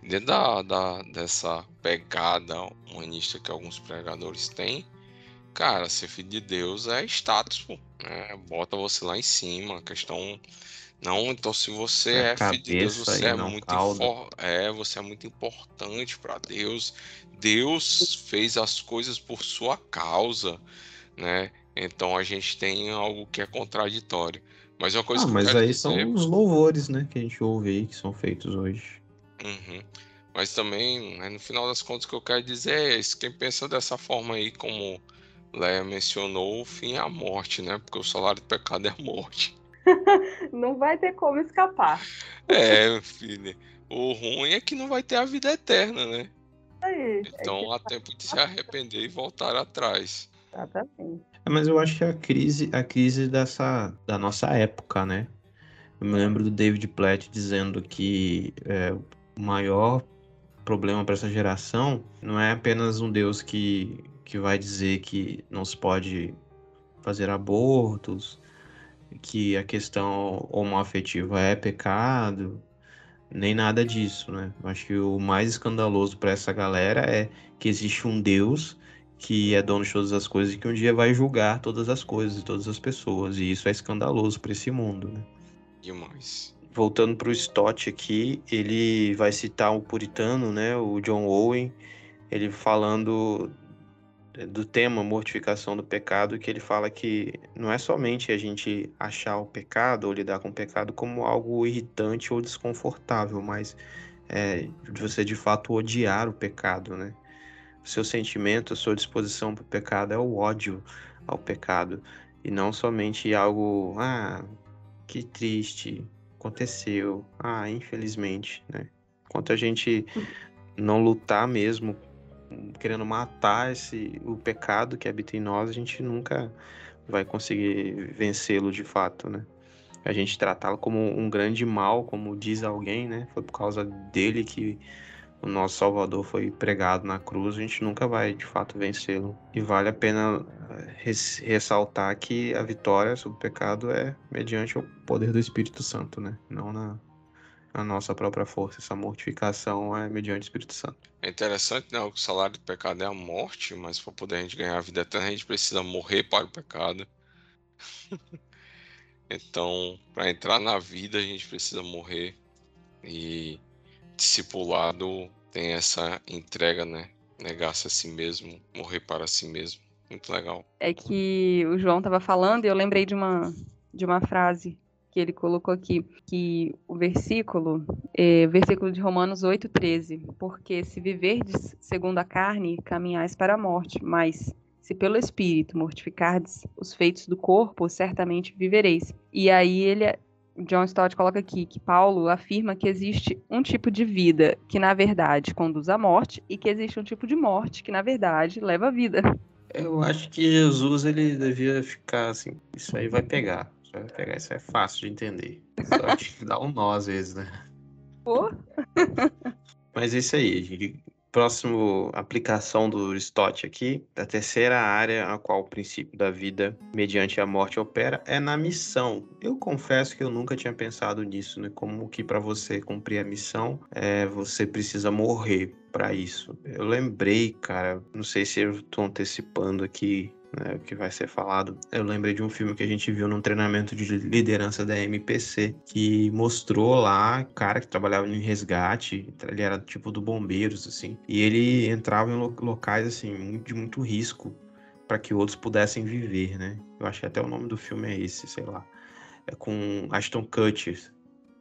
Dentro da, da, dessa pegada humanista que alguns pregadores têm, cara, ser filho de Deus é status, pô, né? Bota você lá em cima. Questão. Não, então se você é, é filho de Deus, você é muito, é, você é muito importante para Deus. Deus fez as coisas por sua causa, né? Então a gente tem algo que é contraditório. Mas é uma coisa ah, mas aí dizer... são os louvores, né, que a gente ouve aí, que são feitos hoje. Uhum. Mas também, né, no final das contas, o que eu quero dizer é isso. Quem pensa dessa forma aí, como Leia mencionou, o fim é a morte, né? Porque o salário do pecado é a morte. [laughs] não vai ter como escapar. É, filho. O ruim é que não vai ter a vida eterna, né? Aí, então é há tempo de se arrepender e voltar atrás. Exatamente. É, mas eu acho que a crise, a crise dessa, da nossa época, né? Eu me lembro do David Platt dizendo que é, o maior problema para essa geração não é apenas um Deus que, que vai dizer que não se pode fazer abortos, que a questão homoafetiva é pecado, nem nada disso, né? Acho que o mais escandaloso para essa galera é que existe um Deus que é dono de todas as coisas e que um dia vai julgar todas as coisas e todas as pessoas. E isso é escandaloso para esse mundo, né? Demais. Voltando para o Stott aqui, ele vai citar um puritano, né, o John Owen, ele falando do tema mortificação do pecado, que ele fala que não é somente a gente achar o pecado ou lidar com o pecado como algo irritante ou desconfortável, mas é, você de fato odiar o pecado, né? O seu sentimento, a sua disposição para o pecado é o ódio ao pecado e não somente algo, ah, que triste, aconteceu, ah, infelizmente, né? Enquanto a gente não lutar mesmo querendo matar esse o pecado que habita em nós, a gente nunca vai conseguir vencê-lo de fato, né? A gente tratá-lo como um grande mal, como diz alguém, né? Foi por causa dele que o nosso Salvador foi pregado na cruz, a gente nunca vai de fato vencê-lo. E vale a pena eh, ressaltar que a vitória sobre o pecado é mediante o poder do Espírito Santo, né? Não na, a nossa própria força. Essa mortificação é mediante o Espírito Santo. É interessante, né? O salário do pecado é a morte, mas para poder a gente ganhar a vida eterna, a gente precisa morrer para o pecado. [laughs] então, para entrar na vida, a gente precisa morrer. E discipulado tem essa entrega, né? Negar-se a si mesmo, morrer para si mesmo. Muito legal. É que o João estava falando e eu lembrei de uma, de uma frase que ele colocou aqui, que o versículo, é, versículo de Romanos 8,13, porque se viverdes segundo a carne, caminhais para a morte, mas se pelo Espírito mortificardes os feitos do corpo, certamente vivereis. E aí ele, John Stott coloca aqui que Paulo afirma que existe um tipo de vida que na verdade conduz à morte e que existe um tipo de morte que na verdade leva à vida. Eu acho que Jesus ele devia ficar assim, isso aí vai pegar vai pegar isso é fácil de entender. Só que [laughs] dá um nó às vezes, né? Pô. Mas é isso aí, gente. Próximo aplicação do Stott aqui, a terceira área a qual o princípio da vida mediante a morte opera é na missão. Eu confesso que eu nunca tinha pensado nisso, né? Como que para você cumprir a missão, é, você precisa morrer para isso. Eu lembrei, cara, não sei se eu estou antecipando aqui né, que vai ser falado. Eu lembrei de um filme que a gente viu num treinamento de liderança da MPC, que mostrou lá o cara que trabalhava em resgate, ele era tipo do bombeiros, assim, e ele entrava em locais, assim, de muito risco para que outros pudessem viver, né? Eu acho que até o nome do filme é esse, sei lá. É com Ashton Kutcher.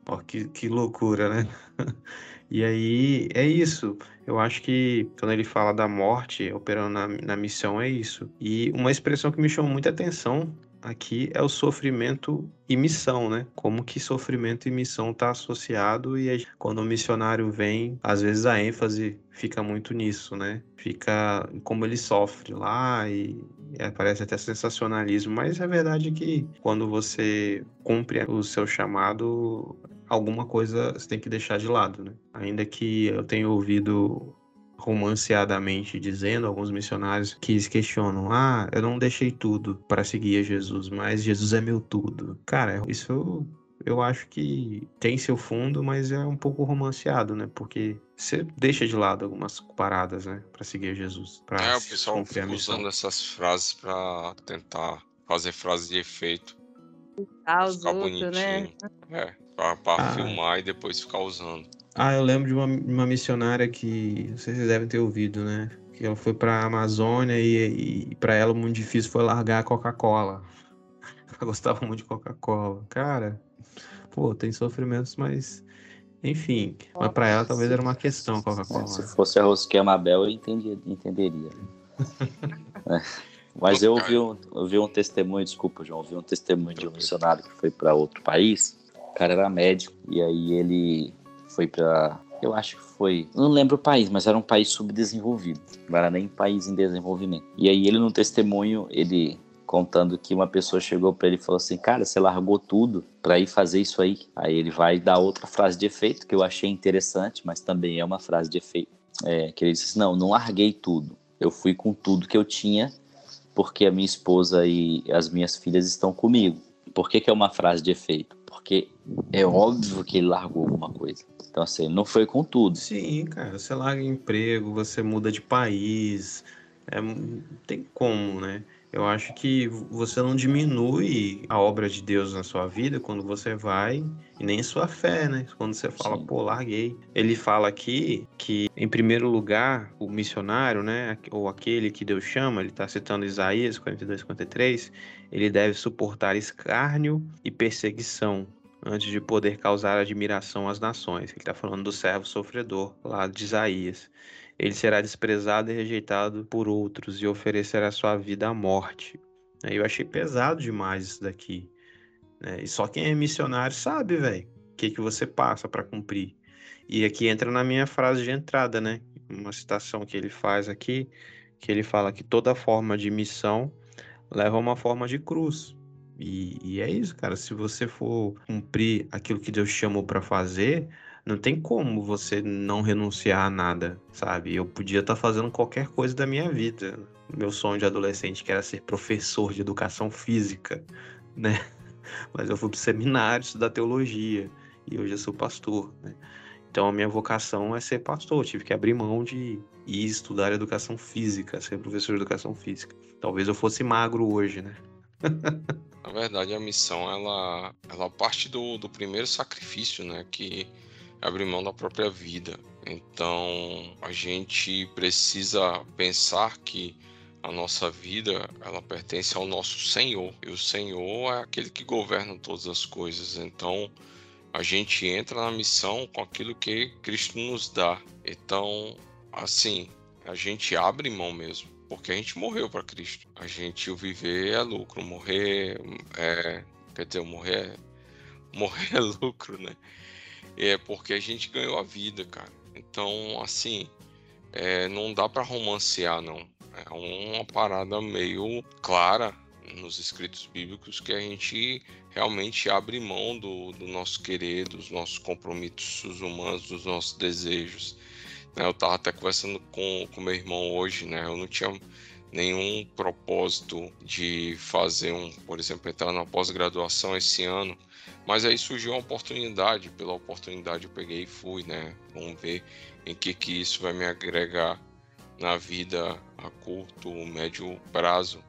Ó, que, que loucura, né? [laughs] E aí é isso. Eu acho que quando ele fala da morte operando na, na missão, é isso. E uma expressão que me chamou muita atenção aqui é o sofrimento e missão, né? Como que sofrimento e missão está associado e quando o missionário vem, às vezes a ênfase fica muito nisso, né? Fica como ele sofre lá e é, parece até sensacionalismo, mas é verdade que quando você cumpre o seu chamado, alguma coisa você tem que deixar de lado, né? Ainda que eu tenha ouvido romanceadamente dizendo alguns missionários que questionam: "Ah, eu não deixei tudo para seguir a Jesus, mas Jesus é meu tudo". Cara, isso eu acho que tem seu fundo, mas é um pouco romanceado, né? Porque você deixa de lado algumas paradas, né? Para seguir Jesus. Pra é, o pessoal fica usando essas frases para tentar fazer frases de efeito. Ah, ficar outros, bonitinho. Né? É, pra, pra ah. filmar e depois ficar usando. Ah, eu lembro de uma, uma missionária que vocês devem ter ouvido, né? Que ela foi pra Amazônia e, e para ela muito difícil foi largar a Coca-Cola. [laughs] Ela gostava muito de Coca-Cola. Cara, pô, tem sofrimentos, mas. Enfim, mas pra ela talvez era uma questão Coca-Cola. Se fosse a Rosquinha Mabel, eu entendia, entenderia. [laughs] é. Mas eu ouvi, um, eu vi um testemunho, desculpa, João, ouvi um testemunho de um missionário que foi para outro país. O cara era médico e aí ele foi para, eu acho que foi, não lembro o país, mas era um país subdesenvolvido, não era nem país em desenvolvimento. E aí ele no testemunho, ele contando que uma pessoa chegou para ele e falou assim: "Cara, você largou tudo para ir fazer isso aí?". Aí ele vai dar outra frase de efeito que eu achei interessante, mas também é uma frase de efeito, é, que ele disse: "Não, não larguei tudo. Eu fui com tudo que eu tinha porque a minha esposa e as minhas filhas estão comigo. Por que, que é uma frase de efeito? Porque é óbvio que ele largou alguma coisa. Então, assim, não foi com tudo. Sim, cara. Você larga emprego, você muda de país. É, tem como, né? Eu acho que você não diminui a obra de Deus na sua vida quando você vai, e nem a sua fé, né? Quando você fala, Sim. pô, larguei. Ele fala aqui que, em primeiro lugar, o missionário, né, ou aquele que Deus chama, ele está citando Isaías 42, 53, ele deve suportar escárnio e perseguição antes de poder causar admiração às nações. Ele está falando do servo sofredor, lá de Isaías ele será desprezado e rejeitado por outros e oferecerá sua vida à morte. Eu achei pesado demais isso daqui. Né? E só quem é missionário sabe, velho, o que, que você passa para cumprir. E aqui entra na minha frase de entrada, né? Uma citação que ele faz aqui, que ele fala que toda forma de missão leva a uma forma de cruz. E, e é isso, cara. Se você for cumprir aquilo que Deus chamou para fazer, não tem como você não renunciar a nada, sabe? Eu podia estar tá fazendo qualquer coisa da minha vida. Meu sonho de adolescente que era ser professor de educação física, né? [laughs] Mas eu fui pro seminário estudar teologia e hoje eu sou pastor, né? Então a minha vocação é ser pastor. Eu tive que abrir mão de ir estudar educação física, ser professor de educação física. Talvez eu fosse magro hoje, né? [laughs] Na verdade, a missão ela, ela parte do, do primeiro sacrifício, né? Que abrir mão da própria vida. Então a gente precisa pensar que a nossa vida ela pertence ao nosso Senhor e o Senhor é aquele que governa todas as coisas. Então a gente entra na missão com aquilo que Cristo nos dá. Então assim a gente abre mão mesmo porque a gente morreu para Cristo. A gente o viver é lucro, morrer é quer dizer, morrer é, [laughs] morrer é lucro, né? É porque a gente ganhou a vida, cara. Então, assim, é, não dá para romancear, não. É uma parada meio clara nos escritos bíblicos que a gente realmente abre mão do, do nosso querer, dos nossos compromissos humanos, dos nossos desejos. Né? Eu estava até conversando com, com meu irmão hoje, né? Eu não tinha nenhum propósito de fazer um, por exemplo, entrar na pós-graduação esse ano, mas aí surgiu uma oportunidade, pela oportunidade eu peguei e fui, né? Vamos ver em que que isso vai me agregar na vida a curto, médio prazo.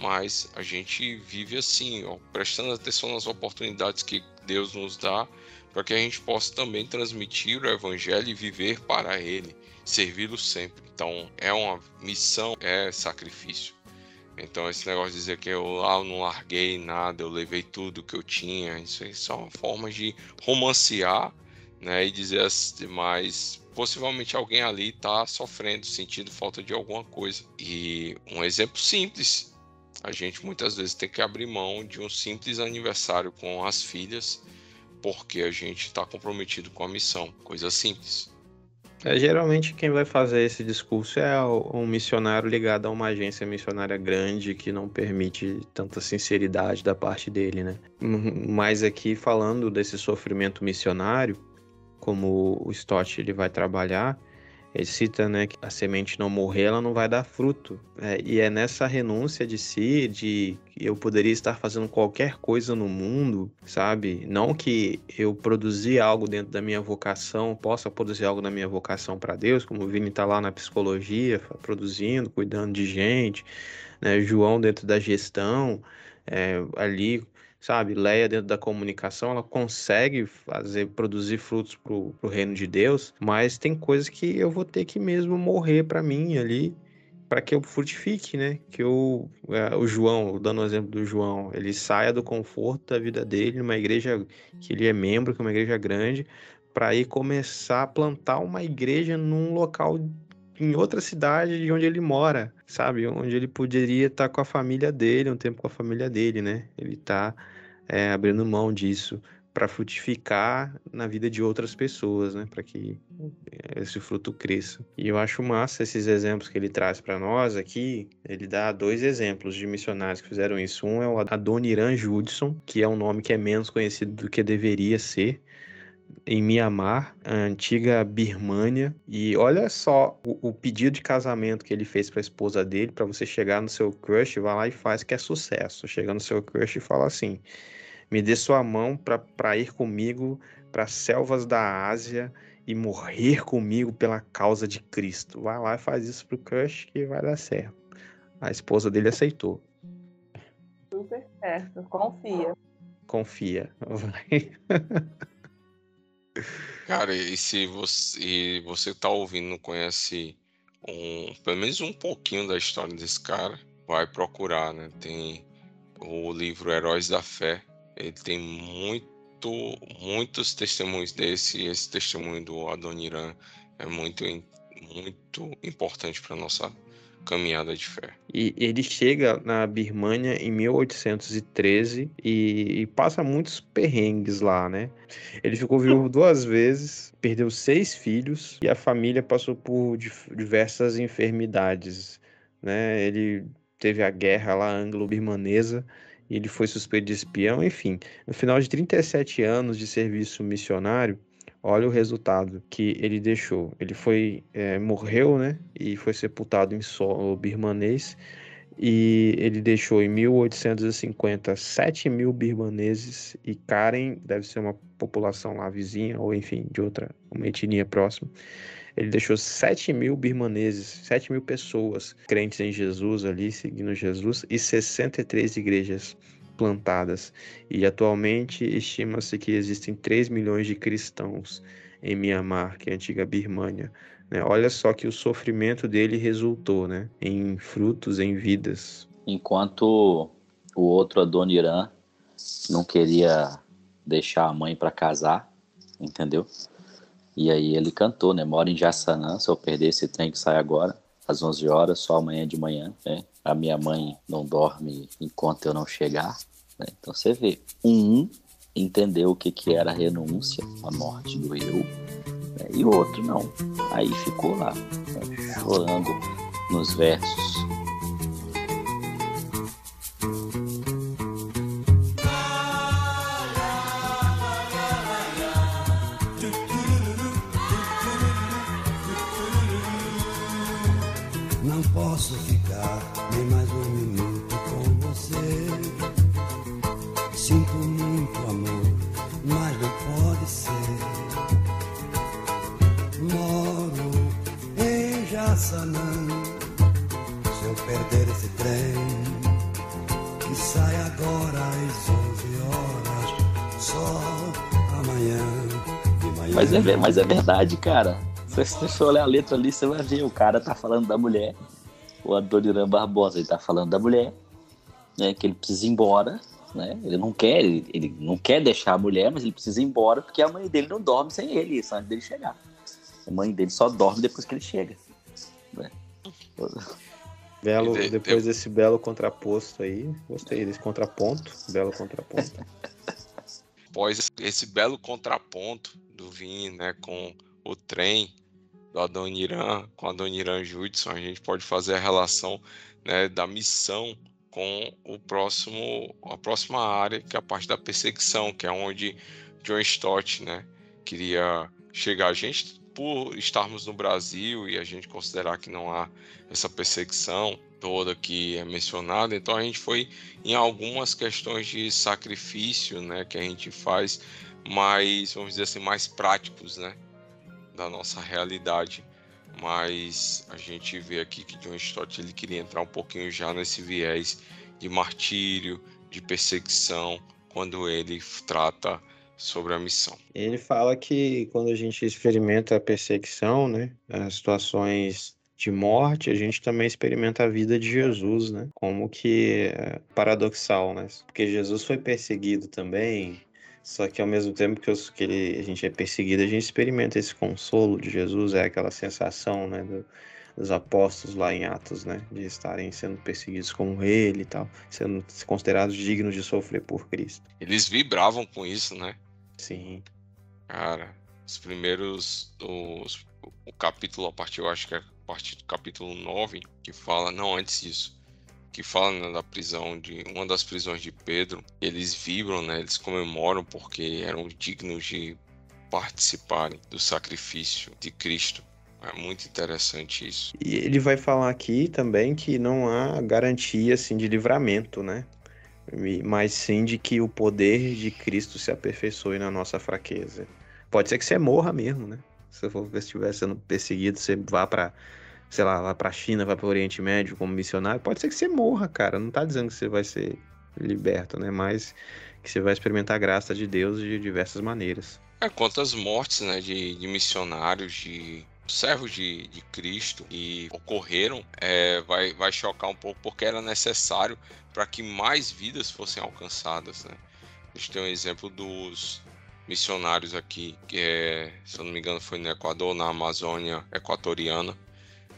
Mas a gente vive assim, ó, prestando atenção nas oportunidades que Deus nos dá, para que a gente possa também transmitir o evangelho e viver para ele, servi-lo sempre. Então, é uma missão, é sacrifício. Então esse negócio de dizer que eu, ah, eu não larguei nada, eu levei tudo que eu tinha, isso aí só uma forma de romancear, né? E dizer assim, mas possivelmente alguém ali está sofrendo, sentindo falta de alguma coisa. E um exemplo simples, a gente muitas vezes tem que abrir mão de um simples aniversário com as filhas, porque a gente está comprometido com a missão, coisa simples. É, geralmente quem vai fazer esse discurso é um missionário ligado a uma agência missionária grande que não permite tanta sinceridade da parte dele, né? Mas aqui falando desse sofrimento missionário, como o Stott ele vai trabalhar, ele cita, né, que a semente não morrer, ela não vai dar fruto. É, e é nessa renúncia de si, de eu poderia estar fazendo qualquer coisa no mundo, sabe? Não que eu produzir algo dentro da minha vocação, possa produzir algo na minha vocação para Deus, como o Vini está lá na psicologia, produzindo, cuidando de gente, né? João dentro da gestão, é, ali sabe? Leia dentro da comunicação, ela consegue fazer, produzir frutos para o reino de Deus, mas tem coisas que eu vou ter que mesmo morrer para mim ali, para que eu frutifique, né? Que eu, é, o João, dando o exemplo do João, ele saia do conforto da vida dele, numa igreja que ele é membro, que é uma igreja grande, para ir começar a plantar uma igreja num local em outra cidade de onde ele mora, sabe? Onde ele poderia estar com a família dele, um tempo com a família dele, né? Ele está é, abrindo mão disso para frutificar na vida de outras pessoas, né? Para que esse fruto cresça. E eu acho massa esses exemplos que ele traz para nós aqui. Ele dá dois exemplos de missionários que fizeram isso. Um é o Adoniran Judson, que é um nome que é menos conhecido do que deveria ser em Mianmar, a antiga Birmânia. E olha só o, o pedido de casamento que ele fez para a esposa dele, para você chegar no seu crush, vai lá e faz que é sucesso. Chega no seu crush e fala assim: "Me dê sua mão para ir comigo para selvas da Ásia e morrer comigo pela causa de Cristo". Vai lá e faz isso pro crush que vai dar certo. A esposa dele aceitou. Super certo, confia. Confia. Vai. [laughs] Cara, e se você, e você tá ouvindo, não conhece um, pelo menos um pouquinho da história desse cara, vai procurar, né? Tem o livro Heróis da Fé. Ele tem muito, muitos testemunhos desse, e esse testemunho do Adoniran é muito, muito importante para nossa caminhada de fé. E ele chega na Birmânia em 1813 e, e, passa muitos perrengues lá, né? Ele ficou viúvo duas vezes, perdeu seis filhos e a família passou por diversas enfermidades, né? Ele teve a guerra lá anglo-birmanesa e ele foi suspeito de espião, enfim. No final de 37 anos de serviço missionário, Olha o resultado que ele deixou. Ele foi é, morreu, né? E foi sepultado em solo birmanês. E ele deixou em 1850 7 mil birmaneses e Karen deve ser uma população lá vizinha ou enfim de outra uma etnia próxima. Ele deixou 7 mil birmaneses, 7 mil pessoas crentes em Jesus ali, seguindo Jesus, e 63 igrejas plantadas, e atualmente estima-se que existem 3 milhões de cristãos em Myanmar, que é a antiga Birmânia. Né? Olha só que o sofrimento dele resultou né? em frutos, em vidas. Enquanto o outro Adoniran não queria deixar a mãe para casar, entendeu? E aí ele cantou, né? Mora em Jassanã, se eu perder esse trem que sai agora, às 11 horas, só amanhã de manhã, né? A minha mãe não dorme enquanto eu não chegar. Né? Então você vê, um entendeu o que, que era a renúncia, a morte do eu, né? e o outro não. Aí ficou lá, né? chorando nos versos. Manhã... Mas é, mas é verdade, cara. Se você olhar a letra ali, você vai ver. O cara tá falando da mulher. O Adoniran Barbosa, ele tá falando da mulher. Né, que ele precisa ir embora. Né? Ele não quer, ele, ele, não quer deixar a mulher, mas ele precisa ir embora porque a mãe dele não dorme sem ele, isso antes dele chegar. A mãe dele só dorme depois que ele chega. Né? Belo, depois desse belo contraposto aí, gostei desse contraponto, belo contraponto. [laughs] Após esse belo contraponto do Vini, né, com o trem do Adoniran, com Adoniran Judson, a gente pode fazer a relação né, da missão com o próximo, a próxima área, que é a parte da perseguição, que é onde John Stott, né, queria chegar. A gente por estarmos no Brasil e a gente considerar que não há essa perseguição toda que é mencionada, então a gente foi em algumas questões de sacrifício, né, que a gente faz, mais, vamos dizer assim, mais práticos, né, da nossa realidade. Mas a gente vê aqui que John Stott ele queria entrar um pouquinho já nesse viés de martírio, de perseguição, quando ele trata sobre a missão. Ele fala que quando a gente experimenta a perseguição, né, as situações de morte, a gente também experimenta a vida de Jesus, né? Como que é paradoxal, né? Porque Jesus foi perseguido também, só que ao mesmo tempo que, os, que ele, a gente é perseguido, a gente experimenta esse consolo de Jesus, é aquela sensação, né, do, dos apóstolos lá em Atos, né, de estarem sendo perseguidos como ele e tal, sendo considerados dignos de sofrer por Cristo. Eles vibravam com isso, né? Sim. Cara, os primeiros, os, o capítulo a partir, eu acho que é a partir do capítulo 9, que fala, não, antes disso, que fala né, da prisão de uma das prisões de Pedro, eles vibram, né? Eles comemoram porque eram dignos de participarem do sacrifício de Cristo. É muito interessante isso. E ele vai falar aqui também que não há garantia assim de livramento, né? Mas sim de que o poder de Cristo se aperfeiçoe na nossa fraqueza. Pode ser que você morra mesmo, né? Se você estiver sendo perseguido, você vá para sei lá, lá pra China, vai pro Oriente Médio como missionário, pode ser que você morra, cara. Não tá dizendo que você vai ser liberto, né? Mas que você vai experimentar a graça de Deus de diversas maneiras. É, quantas mortes, né, de, de missionários, de servos de, de Cristo que ocorreram, é, vai, vai chocar um pouco porque era necessário para que mais vidas fossem alcançadas, né? A gente tem um exemplo dos missionários aqui, que é, se eu não me engano foi no Equador, na Amazônia equatoriana,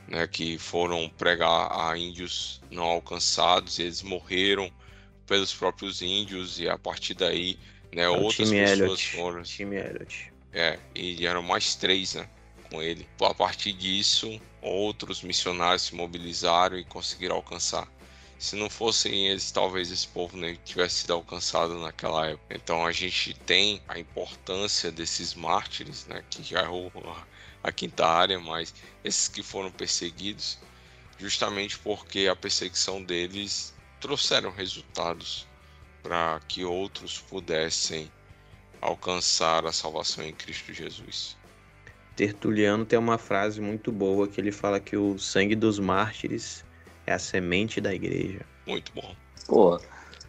né, que foram pregar a índios não alcançados, e eles morreram pelos próprios índios e a partir daí, né, É outras pessoas Elliot. foram, Time Elliot. é, e eram mais três, né, com ele. A partir disso, outros missionários se mobilizaram e conseguiram alcançar. Se não fossem eles, talvez esse povo nem tivesse sido alcançado naquela época. Então a gente tem a importância desses mártires, né, que já é o- a quinta área, mas esses que foram perseguidos, justamente porque a perseguição deles trouxeram resultados para que outros pudessem alcançar a salvação em Cristo Jesus. Tertuliano tem uma frase muito boa que ele fala que o sangue dos mártires é a semente da igreja. Muito bom. Pô,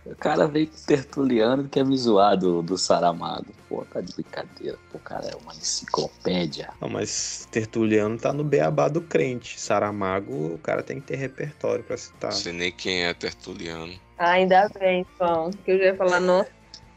o cara veio com Tertuliano que é me zoar do, do Saramago. Pô, tá de brincadeira. Pô, o cara é uma enciclopédia. Não, mas Tertuliano tá no beabá do crente. Saramago, o cara tem que ter repertório pra citar. Não sei nem quem é Tertuliano. Ah, ainda bem, então. Que eu já ia falar, nossa,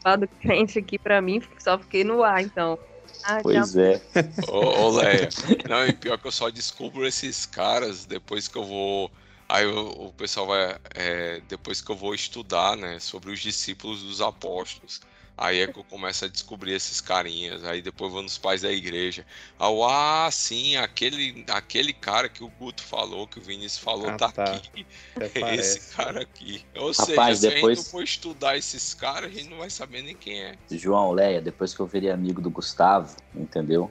lá do crente aqui pra mim, só fiquei no ar, então. Ah, Pois é. Ô, ô Leia, [laughs] não, e pior que eu só descubro esses caras depois que eu vou. Aí o, o pessoal vai. é, depois que eu vou estudar, né, sobre os discípulos dos apóstolos. Aí é que eu começo a descobrir esses carinhas. Aí depois vou nos pais da igreja. Ah, ah, sim, aquele, aquele cara que o Guto falou, que o Vinícius falou, Ah, tá, tá. aqui. É [laughs] esse cara aqui. Ou Rapaz, seja, se depois- a gente não for estudar esses caras, a gente não vai saber nem quem é. João Leia, depois que eu virei amigo do Gustavo, entendeu?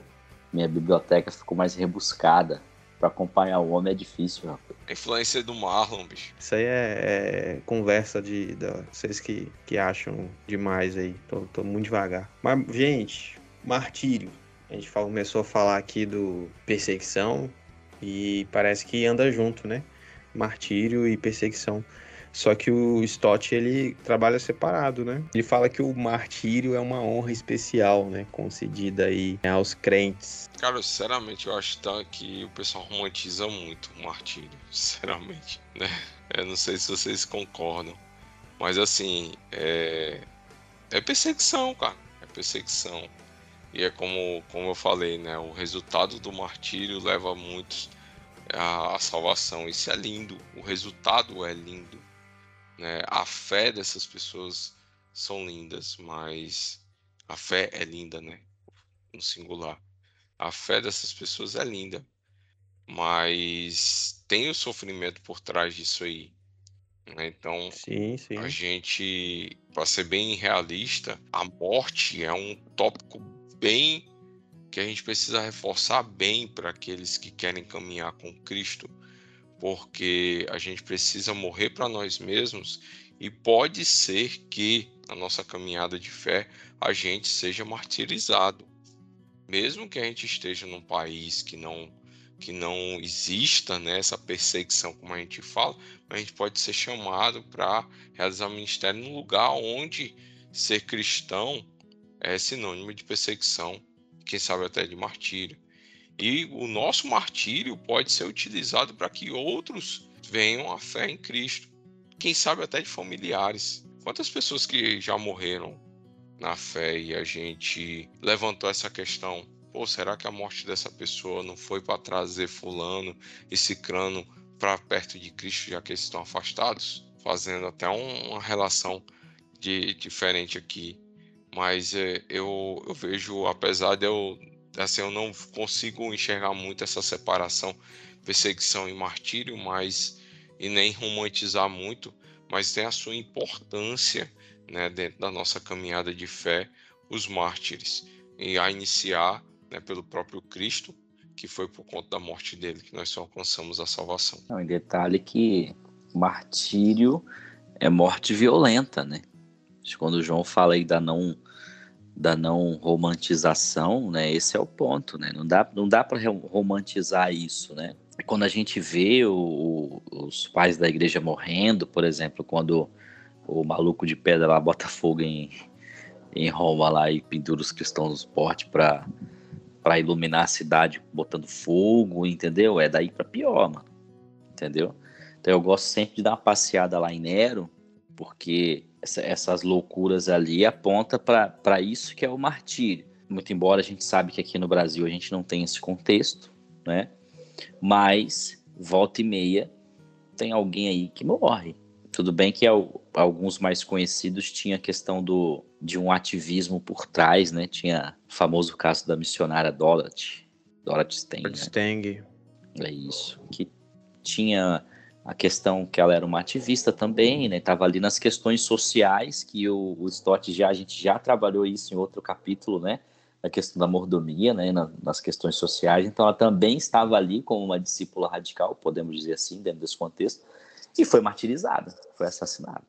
Minha biblioteca ficou mais rebuscada. Pra acompanhar o homem é difícil, rapaz. A influência do Marlon, bicho. Isso aí é, é conversa de da, vocês que, que acham demais aí. Tô, tô muito devagar. Mas, gente, martírio. A gente fala- começou a falar aqui do perseguição e parece que anda junto, né? Martírio e perseguição. Só que o Stott ele trabalha separado, né? Ele fala que o martírio é uma honra especial, né? Concedida aí aos crentes. Cara, sinceramente, eu acho tá, que o pessoal romantiza muito o martírio, [laughs] sinceramente, né? Eu não sei se vocês concordam, mas assim, é, é perseguição, cara, é perseguição. E é como, como eu falei, né? O resultado do martírio leva muitos à, à salvação. Isso é lindo, o resultado é lindo, né? A fé dessas pessoas são lindas, mas a fé é linda, né? No singular a fé dessas pessoas é linda, mas tem o sofrimento por trás disso aí. né? Então, Sim, sim. a gente, para ser bem realista, a morte é um tópico bem que a gente precisa reforçar bem para aqueles que querem caminhar com Cristo, porque a gente precisa morrer para nós mesmos e pode ser que na nossa caminhada de fé a gente seja martirizado. Mesmo que a gente esteja num país que não que não exista né, essa perseguição, como a gente fala, a gente pode ser chamado para realizar ministério num lugar onde ser cristão é sinônimo de perseguição, quem sabe até de martírio. E o nosso martírio pode ser utilizado para que outros venham à fé em Cristo, quem sabe até de familiares. Quantas pessoas que já morreram na fé e a gente levantou essa questão Pô, será que a morte dessa pessoa não foi para trazer fulano e cicrano para perto de Cristo, já que eles estão afastados? Fazendo até um, uma relação de, diferente aqui. Mas é, eu, eu vejo, apesar de eu, assim, eu não consigo enxergar muito essa separação, perseguição e martírio, mas e nem romantizar muito, mas tem a sua importância né, dentro da nossa caminhada de fé, os mártires, e a iniciar né, pelo próprio Cristo, que foi por conta da morte dele que nós só alcançamos a salvação. Não, em detalhe que martírio é morte violenta, né? Quando João fala aí da não da não romantização, né? Esse é o ponto, né? Não dá, não dá para romantizar isso, né? Quando a gente vê o, os pais da igreja morrendo, por exemplo, quando o maluco de pedra lá bota fogo em, em Roma lá e pendura os cristãos nos portes para para iluminar a cidade botando fogo, entendeu? É daí para pior, mano. Entendeu? Então eu gosto sempre de dar uma passeada lá em Nero, porque essa, essas loucuras ali aponta para isso que é o martírio. Muito embora a gente sabe que aqui no Brasil a gente não tem esse contexto, né? Mas volta e meia tem alguém aí que morre. Tudo bem que alguns mais conhecidos tinha a questão do, de um ativismo por trás, né? Tinha o famoso caso da missionária Dorothy, Dorothy Stang. Dorothy né? Stang. É isso. Que tinha a questão que ela era uma ativista também, né? Tava ali nas questões sociais, que o, o Stott já, a gente já trabalhou isso em outro capítulo, né? Na questão da mordomia, né? Na, nas questões sociais. Então ela também estava ali como uma discípula radical, podemos dizer assim, dentro desse contexto, e foi martirizada, foi assassinada.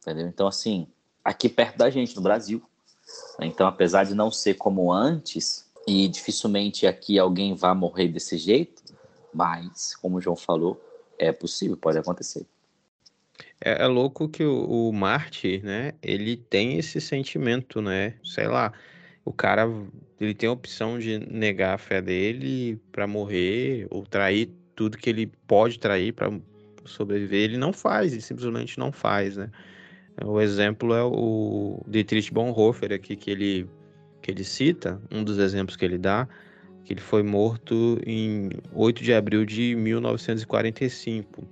Entendeu? Então, assim, aqui perto da gente, no Brasil. Então, apesar de não ser como antes, e dificilmente aqui alguém vá morrer desse jeito, mas, como o João falou, é possível, pode acontecer. É, é louco que o, o Marte, né, ele tem esse sentimento, né, sei lá, o cara, ele tem a opção de negar a fé dele para morrer ou trair tudo que ele pode trair para sobreviver, ele não faz, ele simplesmente não faz, né? O exemplo é o Dietrich Bonhoeffer aqui que ele que ele cita, um dos exemplos que ele dá, que ele foi morto em 8 de abril de 1945.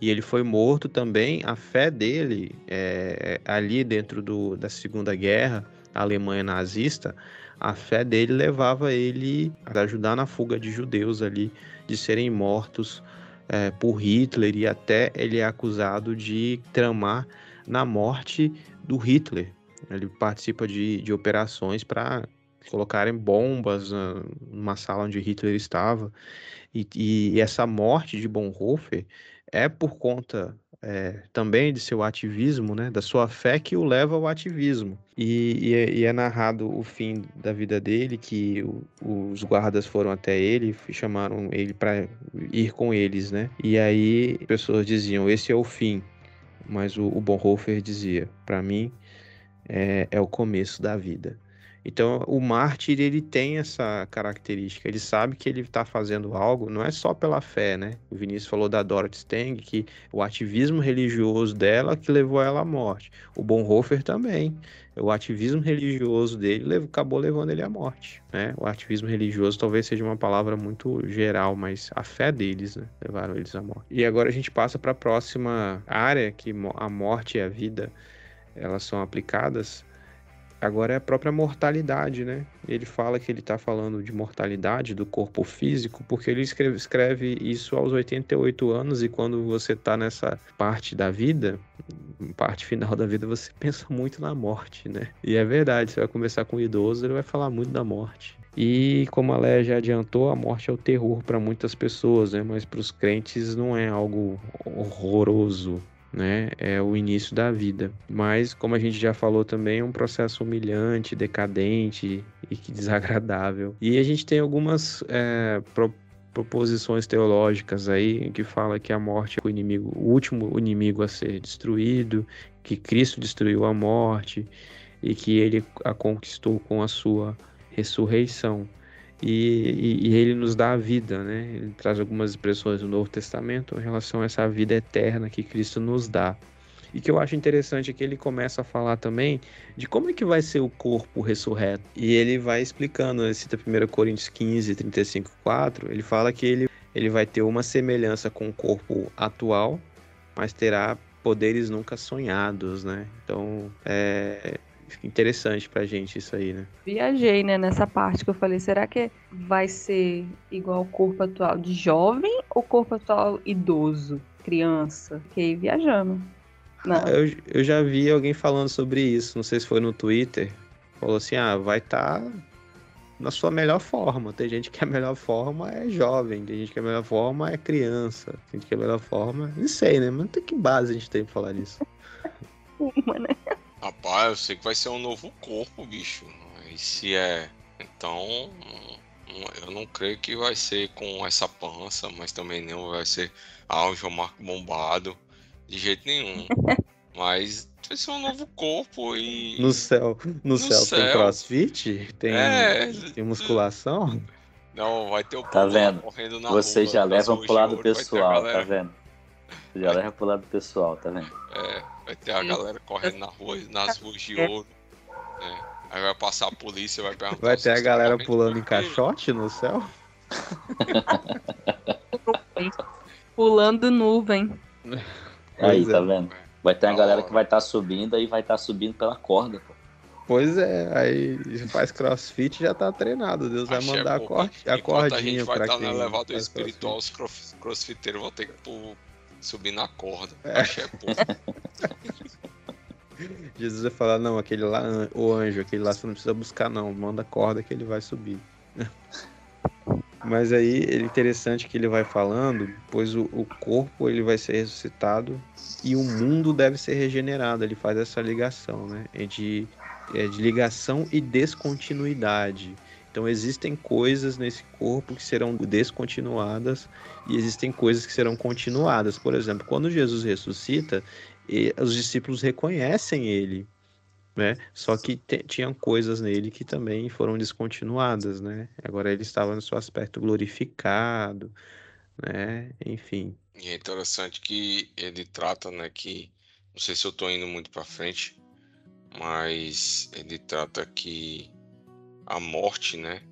E ele foi morto também, a fé dele, é, ali dentro do, da Segunda Guerra, a Alemanha nazista, a fé dele levava ele a ajudar na fuga de judeus ali, de serem mortos é, por Hitler, e até ele é acusado de tramar na morte do Hitler. Ele participa de, de operações para colocarem bombas numa sala onde Hitler estava. E, e essa morte de Bonhoeffer é por conta é, também de seu ativismo, né, da sua fé que o leva ao ativismo. E, e, é, e é, narrado o fim da vida dele, que o, os guardas foram até ele e chamaram ele para ir com eles, né? E aí pessoas diziam: esse é o fim mas o, o Bonhoeffer dizia: para mim é, é o começo da vida. Então, o mártir ele tem essa característica, ele sabe que ele está fazendo algo, não é só pela fé, né? O Vinícius falou da Dorothy Stang, que o ativismo religioso dela que levou ela à morte. O Bonhoeffer também. O ativismo religioso dele acabou levando ele à morte, né? O ativismo religioso talvez seja uma palavra muito geral, mas a fé deles, né? Levaram eles à morte. E agora a gente passa para a próxima área, que a morte e a vida, elas são aplicadas Agora é a própria mortalidade, né? Ele fala que ele está falando de mortalidade do corpo físico, porque ele escreve, escreve isso aos 88 anos, e quando você está nessa parte da vida, parte final da vida, você [laughs] pensa muito na morte, né? E é verdade, você vai começar com idoso, ele vai falar muito da morte. E como a Léa já adiantou, a morte é o terror para muitas pessoas, né? Mas para os crentes não é algo horroroso, né? É o início da vida. Mas, como a gente já falou também, é um processo humilhante, decadente e que [laughs] desagradável. E a gente tem algumas é, pro, proposições teológicas aí que fala que a morte é o inimigo, o último inimigo a ser destruído, que Cristo destruiu a morte e que ele a conquistou com a sua ressurreição. E, e, e, ele nos dá a vida, né? Ele traz algumas expressões do Novo Testamento em relação a essa vida eterna que Cristo nos dá. E que eu acho interessante é que ele começa a falar também de como é que vai ser o corpo ressurreto. E ele vai explicando, ele cita 1 Coríntios 15, 35, 4, ele fala que ele, ele vai ter uma semelhança com o corpo atual, mas terá poderes nunca sonhados, né? Então, é, interessante pra gente isso aí, né? Viajei, né, nessa parte que eu falei, será que vai ser igual o corpo atual de jovem ou corpo atual idoso, criança? Fiquei viajando. Não. Eu, eu já vi alguém falando sobre isso, não sei se foi no Twitter, falou assim, ah, vai estar tá na sua melhor forma. Tem gente que a melhor forma é jovem, tem gente que a melhor forma é criança, tem gente que a melhor forma, não sei, né? Mas não tem que base a gente tem pra falar disso. [laughs] Uma, né? Rapaz, eu sei que vai ser um novo corpo, bicho. E se é. Então. Eu não creio que vai ser com essa pança, mas também não vai ser ah, o João Marco bombado. De jeito nenhum. [laughs] mas vai ser um novo corpo e. No céu. No, no céu, céu, tem crossfit? Tem, é... tem musculação? Não, vai ter o tá vendo? correndo na Você rua, já leva pro lado pessoal, tá vendo? Você já leva pro lado pessoal, tá vendo? É. Vai ter a galera correndo na rua, nas ruas de é. ouro. Né? Aí vai passar a polícia, vai perguntar. Vai ter a galera pulando em caixote no céu? [laughs] pulando nuvem. Aí, tá é. vendo? Vai ter a galera que vai estar tá subindo e vai estar tá subindo pela corda, pô. Pois é, aí faz crossfit já tá treinado. Deus vai mandar é, a, cor, a cordinha a gente vai estar tá no elevador espiritual, os crossfiteiros vão ter que subir na corda. É. Achei [laughs] Jesus vai falar, não, aquele lá, o anjo, aquele lá você não precisa buscar não, manda corda que ele vai subir. [laughs] Mas aí é interessante que ele vai falando, pois o, o, corpo ele vai ser ressuscitado e o mundo deve ser regenerado. Ele faz essa ligação, né? É de, é de ligação e descontinuidade. Então existem coisas nesse corpo que serão descontinuadas e existem coisas que serão continuadas. Por exemplo, quando Jesus ressuscita, os discípulos reconhecem ele, né? Só que tinham coisas nele que também foram descontinuadas, né? Agora ele estava no seu aspecto glorificado, né? Enfim. E é interessante que ele trata, né, que não sei se eu estou indo muito para frente, mas ele trata que a morte, né,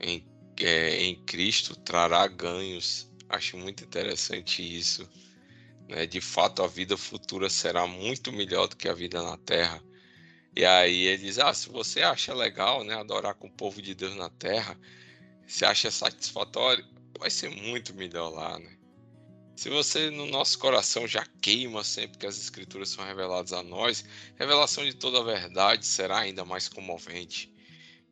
em, é, em Cristo trará ganhos. Acho muito interessante isso. Né? De fato, a vida futura será muito melhor do que a vida na Terra. E aí ele diz: Ah, se você acha legal, né, adorar com o povo de Deus na Terra, se acha satisfatório, vai ser muito melhor lá, né? Se você no nosso coração já queima sempre que as escrituras são reveladas a nós, revelação de toda a verdade será ainda mais comovente.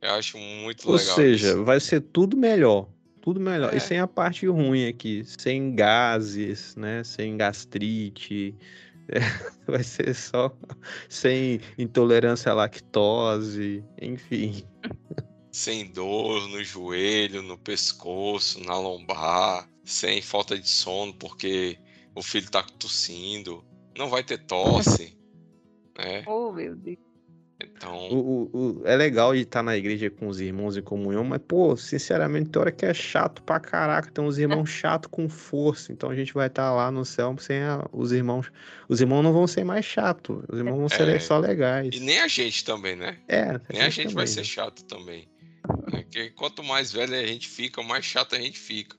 Eu acho muito Ou legal. Ou seja, isso. vai ser tudo melhor. Tudo melhor. É. E sem a parte ruim aqui. Sem gases, né? Sem gastrite. [laughs] É, vai ser só [laughs] sem intolerância à lactose, enfim. Sem dor no joelho, no pescoço, na lombar, sem falta de sono porque o filho tá tossindo, não vai ter tosse, né? Oh, meu Deus. Então... O, o, o, é legal de estar na igreja com os irmãos em comunhão, mas, pô, sinceramente, tem hora que é chato pra caraca. Tem uns irmãos [laughs] chato com força. Então a gente vai estar lá no céu sem a, os irmãos. Os irmãos não vão ser mais chato. Os irmãos vão ser é, só legais. E nem a gente também, né? É. Nem a gente também, vai ser chato também. Porque quanto mais velho a gente fica, mais chato a gente fica.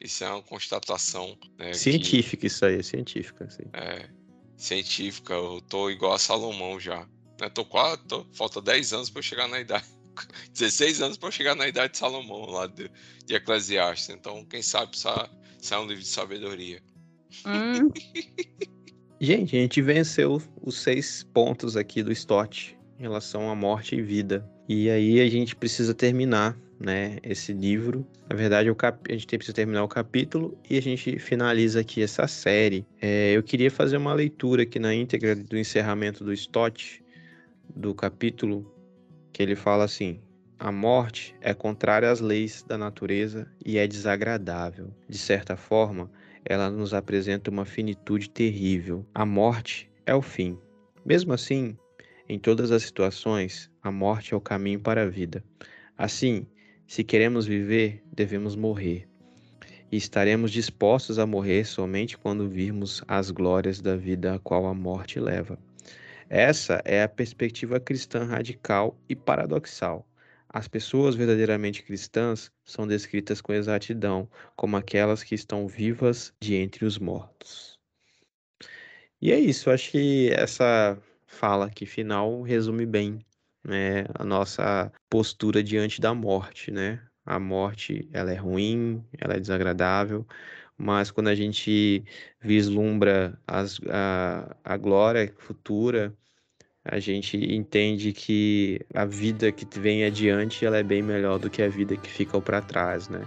Isso é uma constatação. Né, científica, que... isso aí, científica. Assim. É. Científica, eu tô igual a Salomão já Né? Tô quase, tô, falta 10 anos para eu chegar na idade. [laughs] 16 anos para eu chegar na idade de Salomão, lá de, de Eclesiastes. Então, quem sabe sai, sai um livro de sabedoria. Hum, [laughs] Gente, a gente venceu os seis pontos aqui do Stott em relação à morte e vida. E aí a gente precisa terminar, né, esse livro. Na verdade, o cap... a gente precisa terminar o capítulo e a gente finaliza aqui essa série. É, eu queria fazer uma leitura aqui na íntegra do encerramento do Stott, do capítulo, que ele fala assim: a morte é contrária às leis da natureza e é desagradável. De certa forma, ela nos apresenta uma finitude terrível. A morte é o fim. Mesmo assim, em todas as situações, a morte é o caminho para a vida. Assim, se queremos viver, devemos morrer. E estaremos dispostos a morrer somente quando virmos as glórias da vida a qual a morte leva. Essa é a perspectiva cristã radical e paradoxal. As pessoas verdadeiramente cristãs são descritas com exatidão como aquelas que estão vivas de entre os mortos. E é isso, acho que essa fala aqui final resume bem né, a nossa postura diante da morte, né? A morte, ela é ruim, ela é desagradável, mas quando a gente vislumbra as, a, a glória futura, a gente entende que a vida que vem adiante ela é bem melhor do que a vida que fica para trás, né?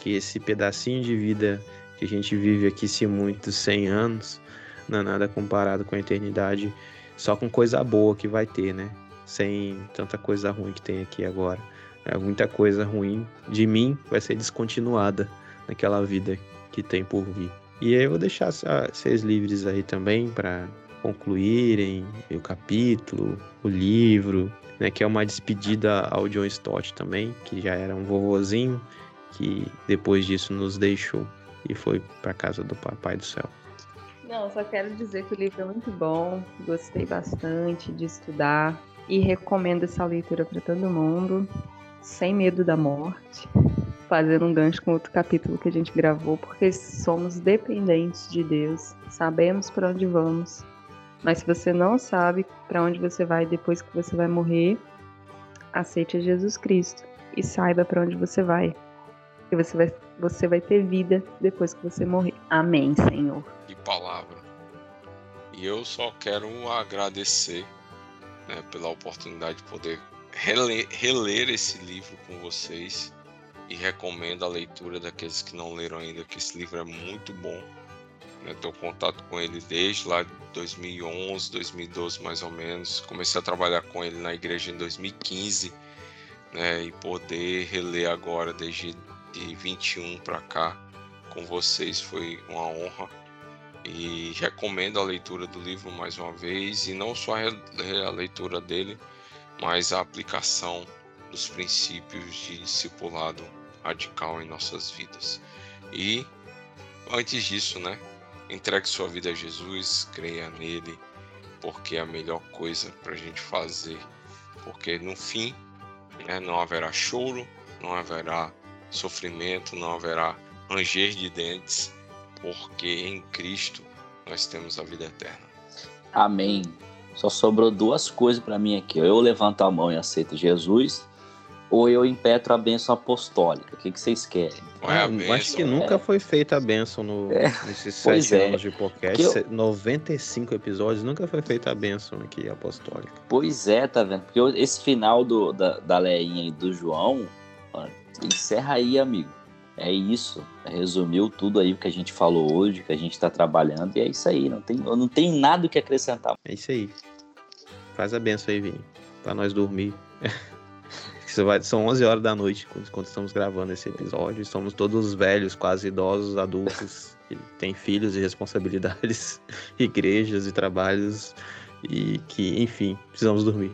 Que esse pedacinho de vida que a gente vive aqui, se muitos 100 anos, não é nada comparado com a eternidade, só com coisa boa que vai ter, né? Sem tanta coisa ruim que tem aqui agora. É, muita coisa ruim de mim vai ser descontinuada naquela vida que tem por vir. E aí eu vou deixar vocês livres aí também para concluírem o capítulo, o livro, né, que é uma despedida ao John Stott também, que já era um vovozinho, que depois disso nos deixou e foi para casa do Papai do Céu. Não, só quero dizer que o livro é muito bom, gostei bastante de estudar e recomendo essa leitura para todo mundo, sem medo da morte, fazendo um gancho com outro capítulo que a gente gravou, porque somos dependentes de Deus, sabemos para onde vamos, mas se você não sabe para onde você vai depois que você vai morrer, aceite a Jesus Cristo e saiba para onde você vai. E você vai, você vai ter vida depois que você morrer. Amém, Senhor. Que palavra. E eu só quero agradecer né, pela oportunidade de poder reler, reler esse livro com vocês. E recomendo a leitura daqueles que não leram ainda, que esse livro é muito bom né, tenho contato com ele desde lá de 2011, 2012 mais ou menos. Comecei a trabalhar com ele na igreja em 2015, né, e poder reler agora desde de 21 para cá com vocês foi uma honra. E recomendo a leitura do livro mais uma vez, e não só a leitura dele, mas a aplicação dos princípios de discipulado radical em nossas vidas. E antes disso, né, Entregue sua vida a Jesus, creia nele, porque é a melhor coisa para a gente fazer. Porque no fim né, não haverá choro, não haverá sofrimento, não haverá ranger de dentes, porque em Cristo nós temos a vida eterna. Amém. Só sobrou duas coisas para mim aqui. Eu levanto a mão e aceito Jesus, ou eu impetro a bênção apostólica? O que, que vocês querem? É Ah, bênção? acho que nunca foi feita a benção no, É, nesses pois sete é. anos de podcast. Eu- 95 episódios, nunca foi feita a benção aqui apostólica. Pois é, tá vendo? Porque eu- esse final do, da, da Leinha e do João, ó, encerra aí, amigo. É isso. Resumiu tudo aí que a gente falou hoje, que a gente tá trabalhando, e é isso aí. Não tem, não tem nada o que acrescentar. É isso aí. Faz a benção aí, Vini. Pra nós dormir. [laughs] Isso vai- São 11 horas da noite quando quando estamos gravando esse episódio. Somos todos velhos, quase idosos, adultos, [laughs] que têm filhos e responsabilidades, [laughs] igrejas e trabalhos. E que, enfim, precisamos dormir.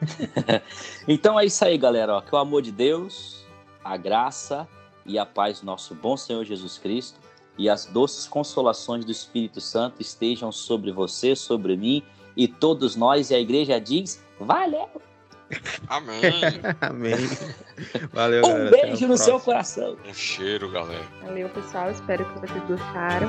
[laughs] Então é isso aí, galera. Ó, que o amor de Deus, a graça e a paz do nosso bom Senhor Jesus Cristo e as doces consolações do Espírito Santo estejam sobre você, sobre mim e todos nós. E a igreja diz: Valeu! Amém. [laughs] Amém. Valeu, Um galera. Beijo no seu próxima. coração! um cheiro, galera. Valeu, pessoal. Espero que vocês gostaram.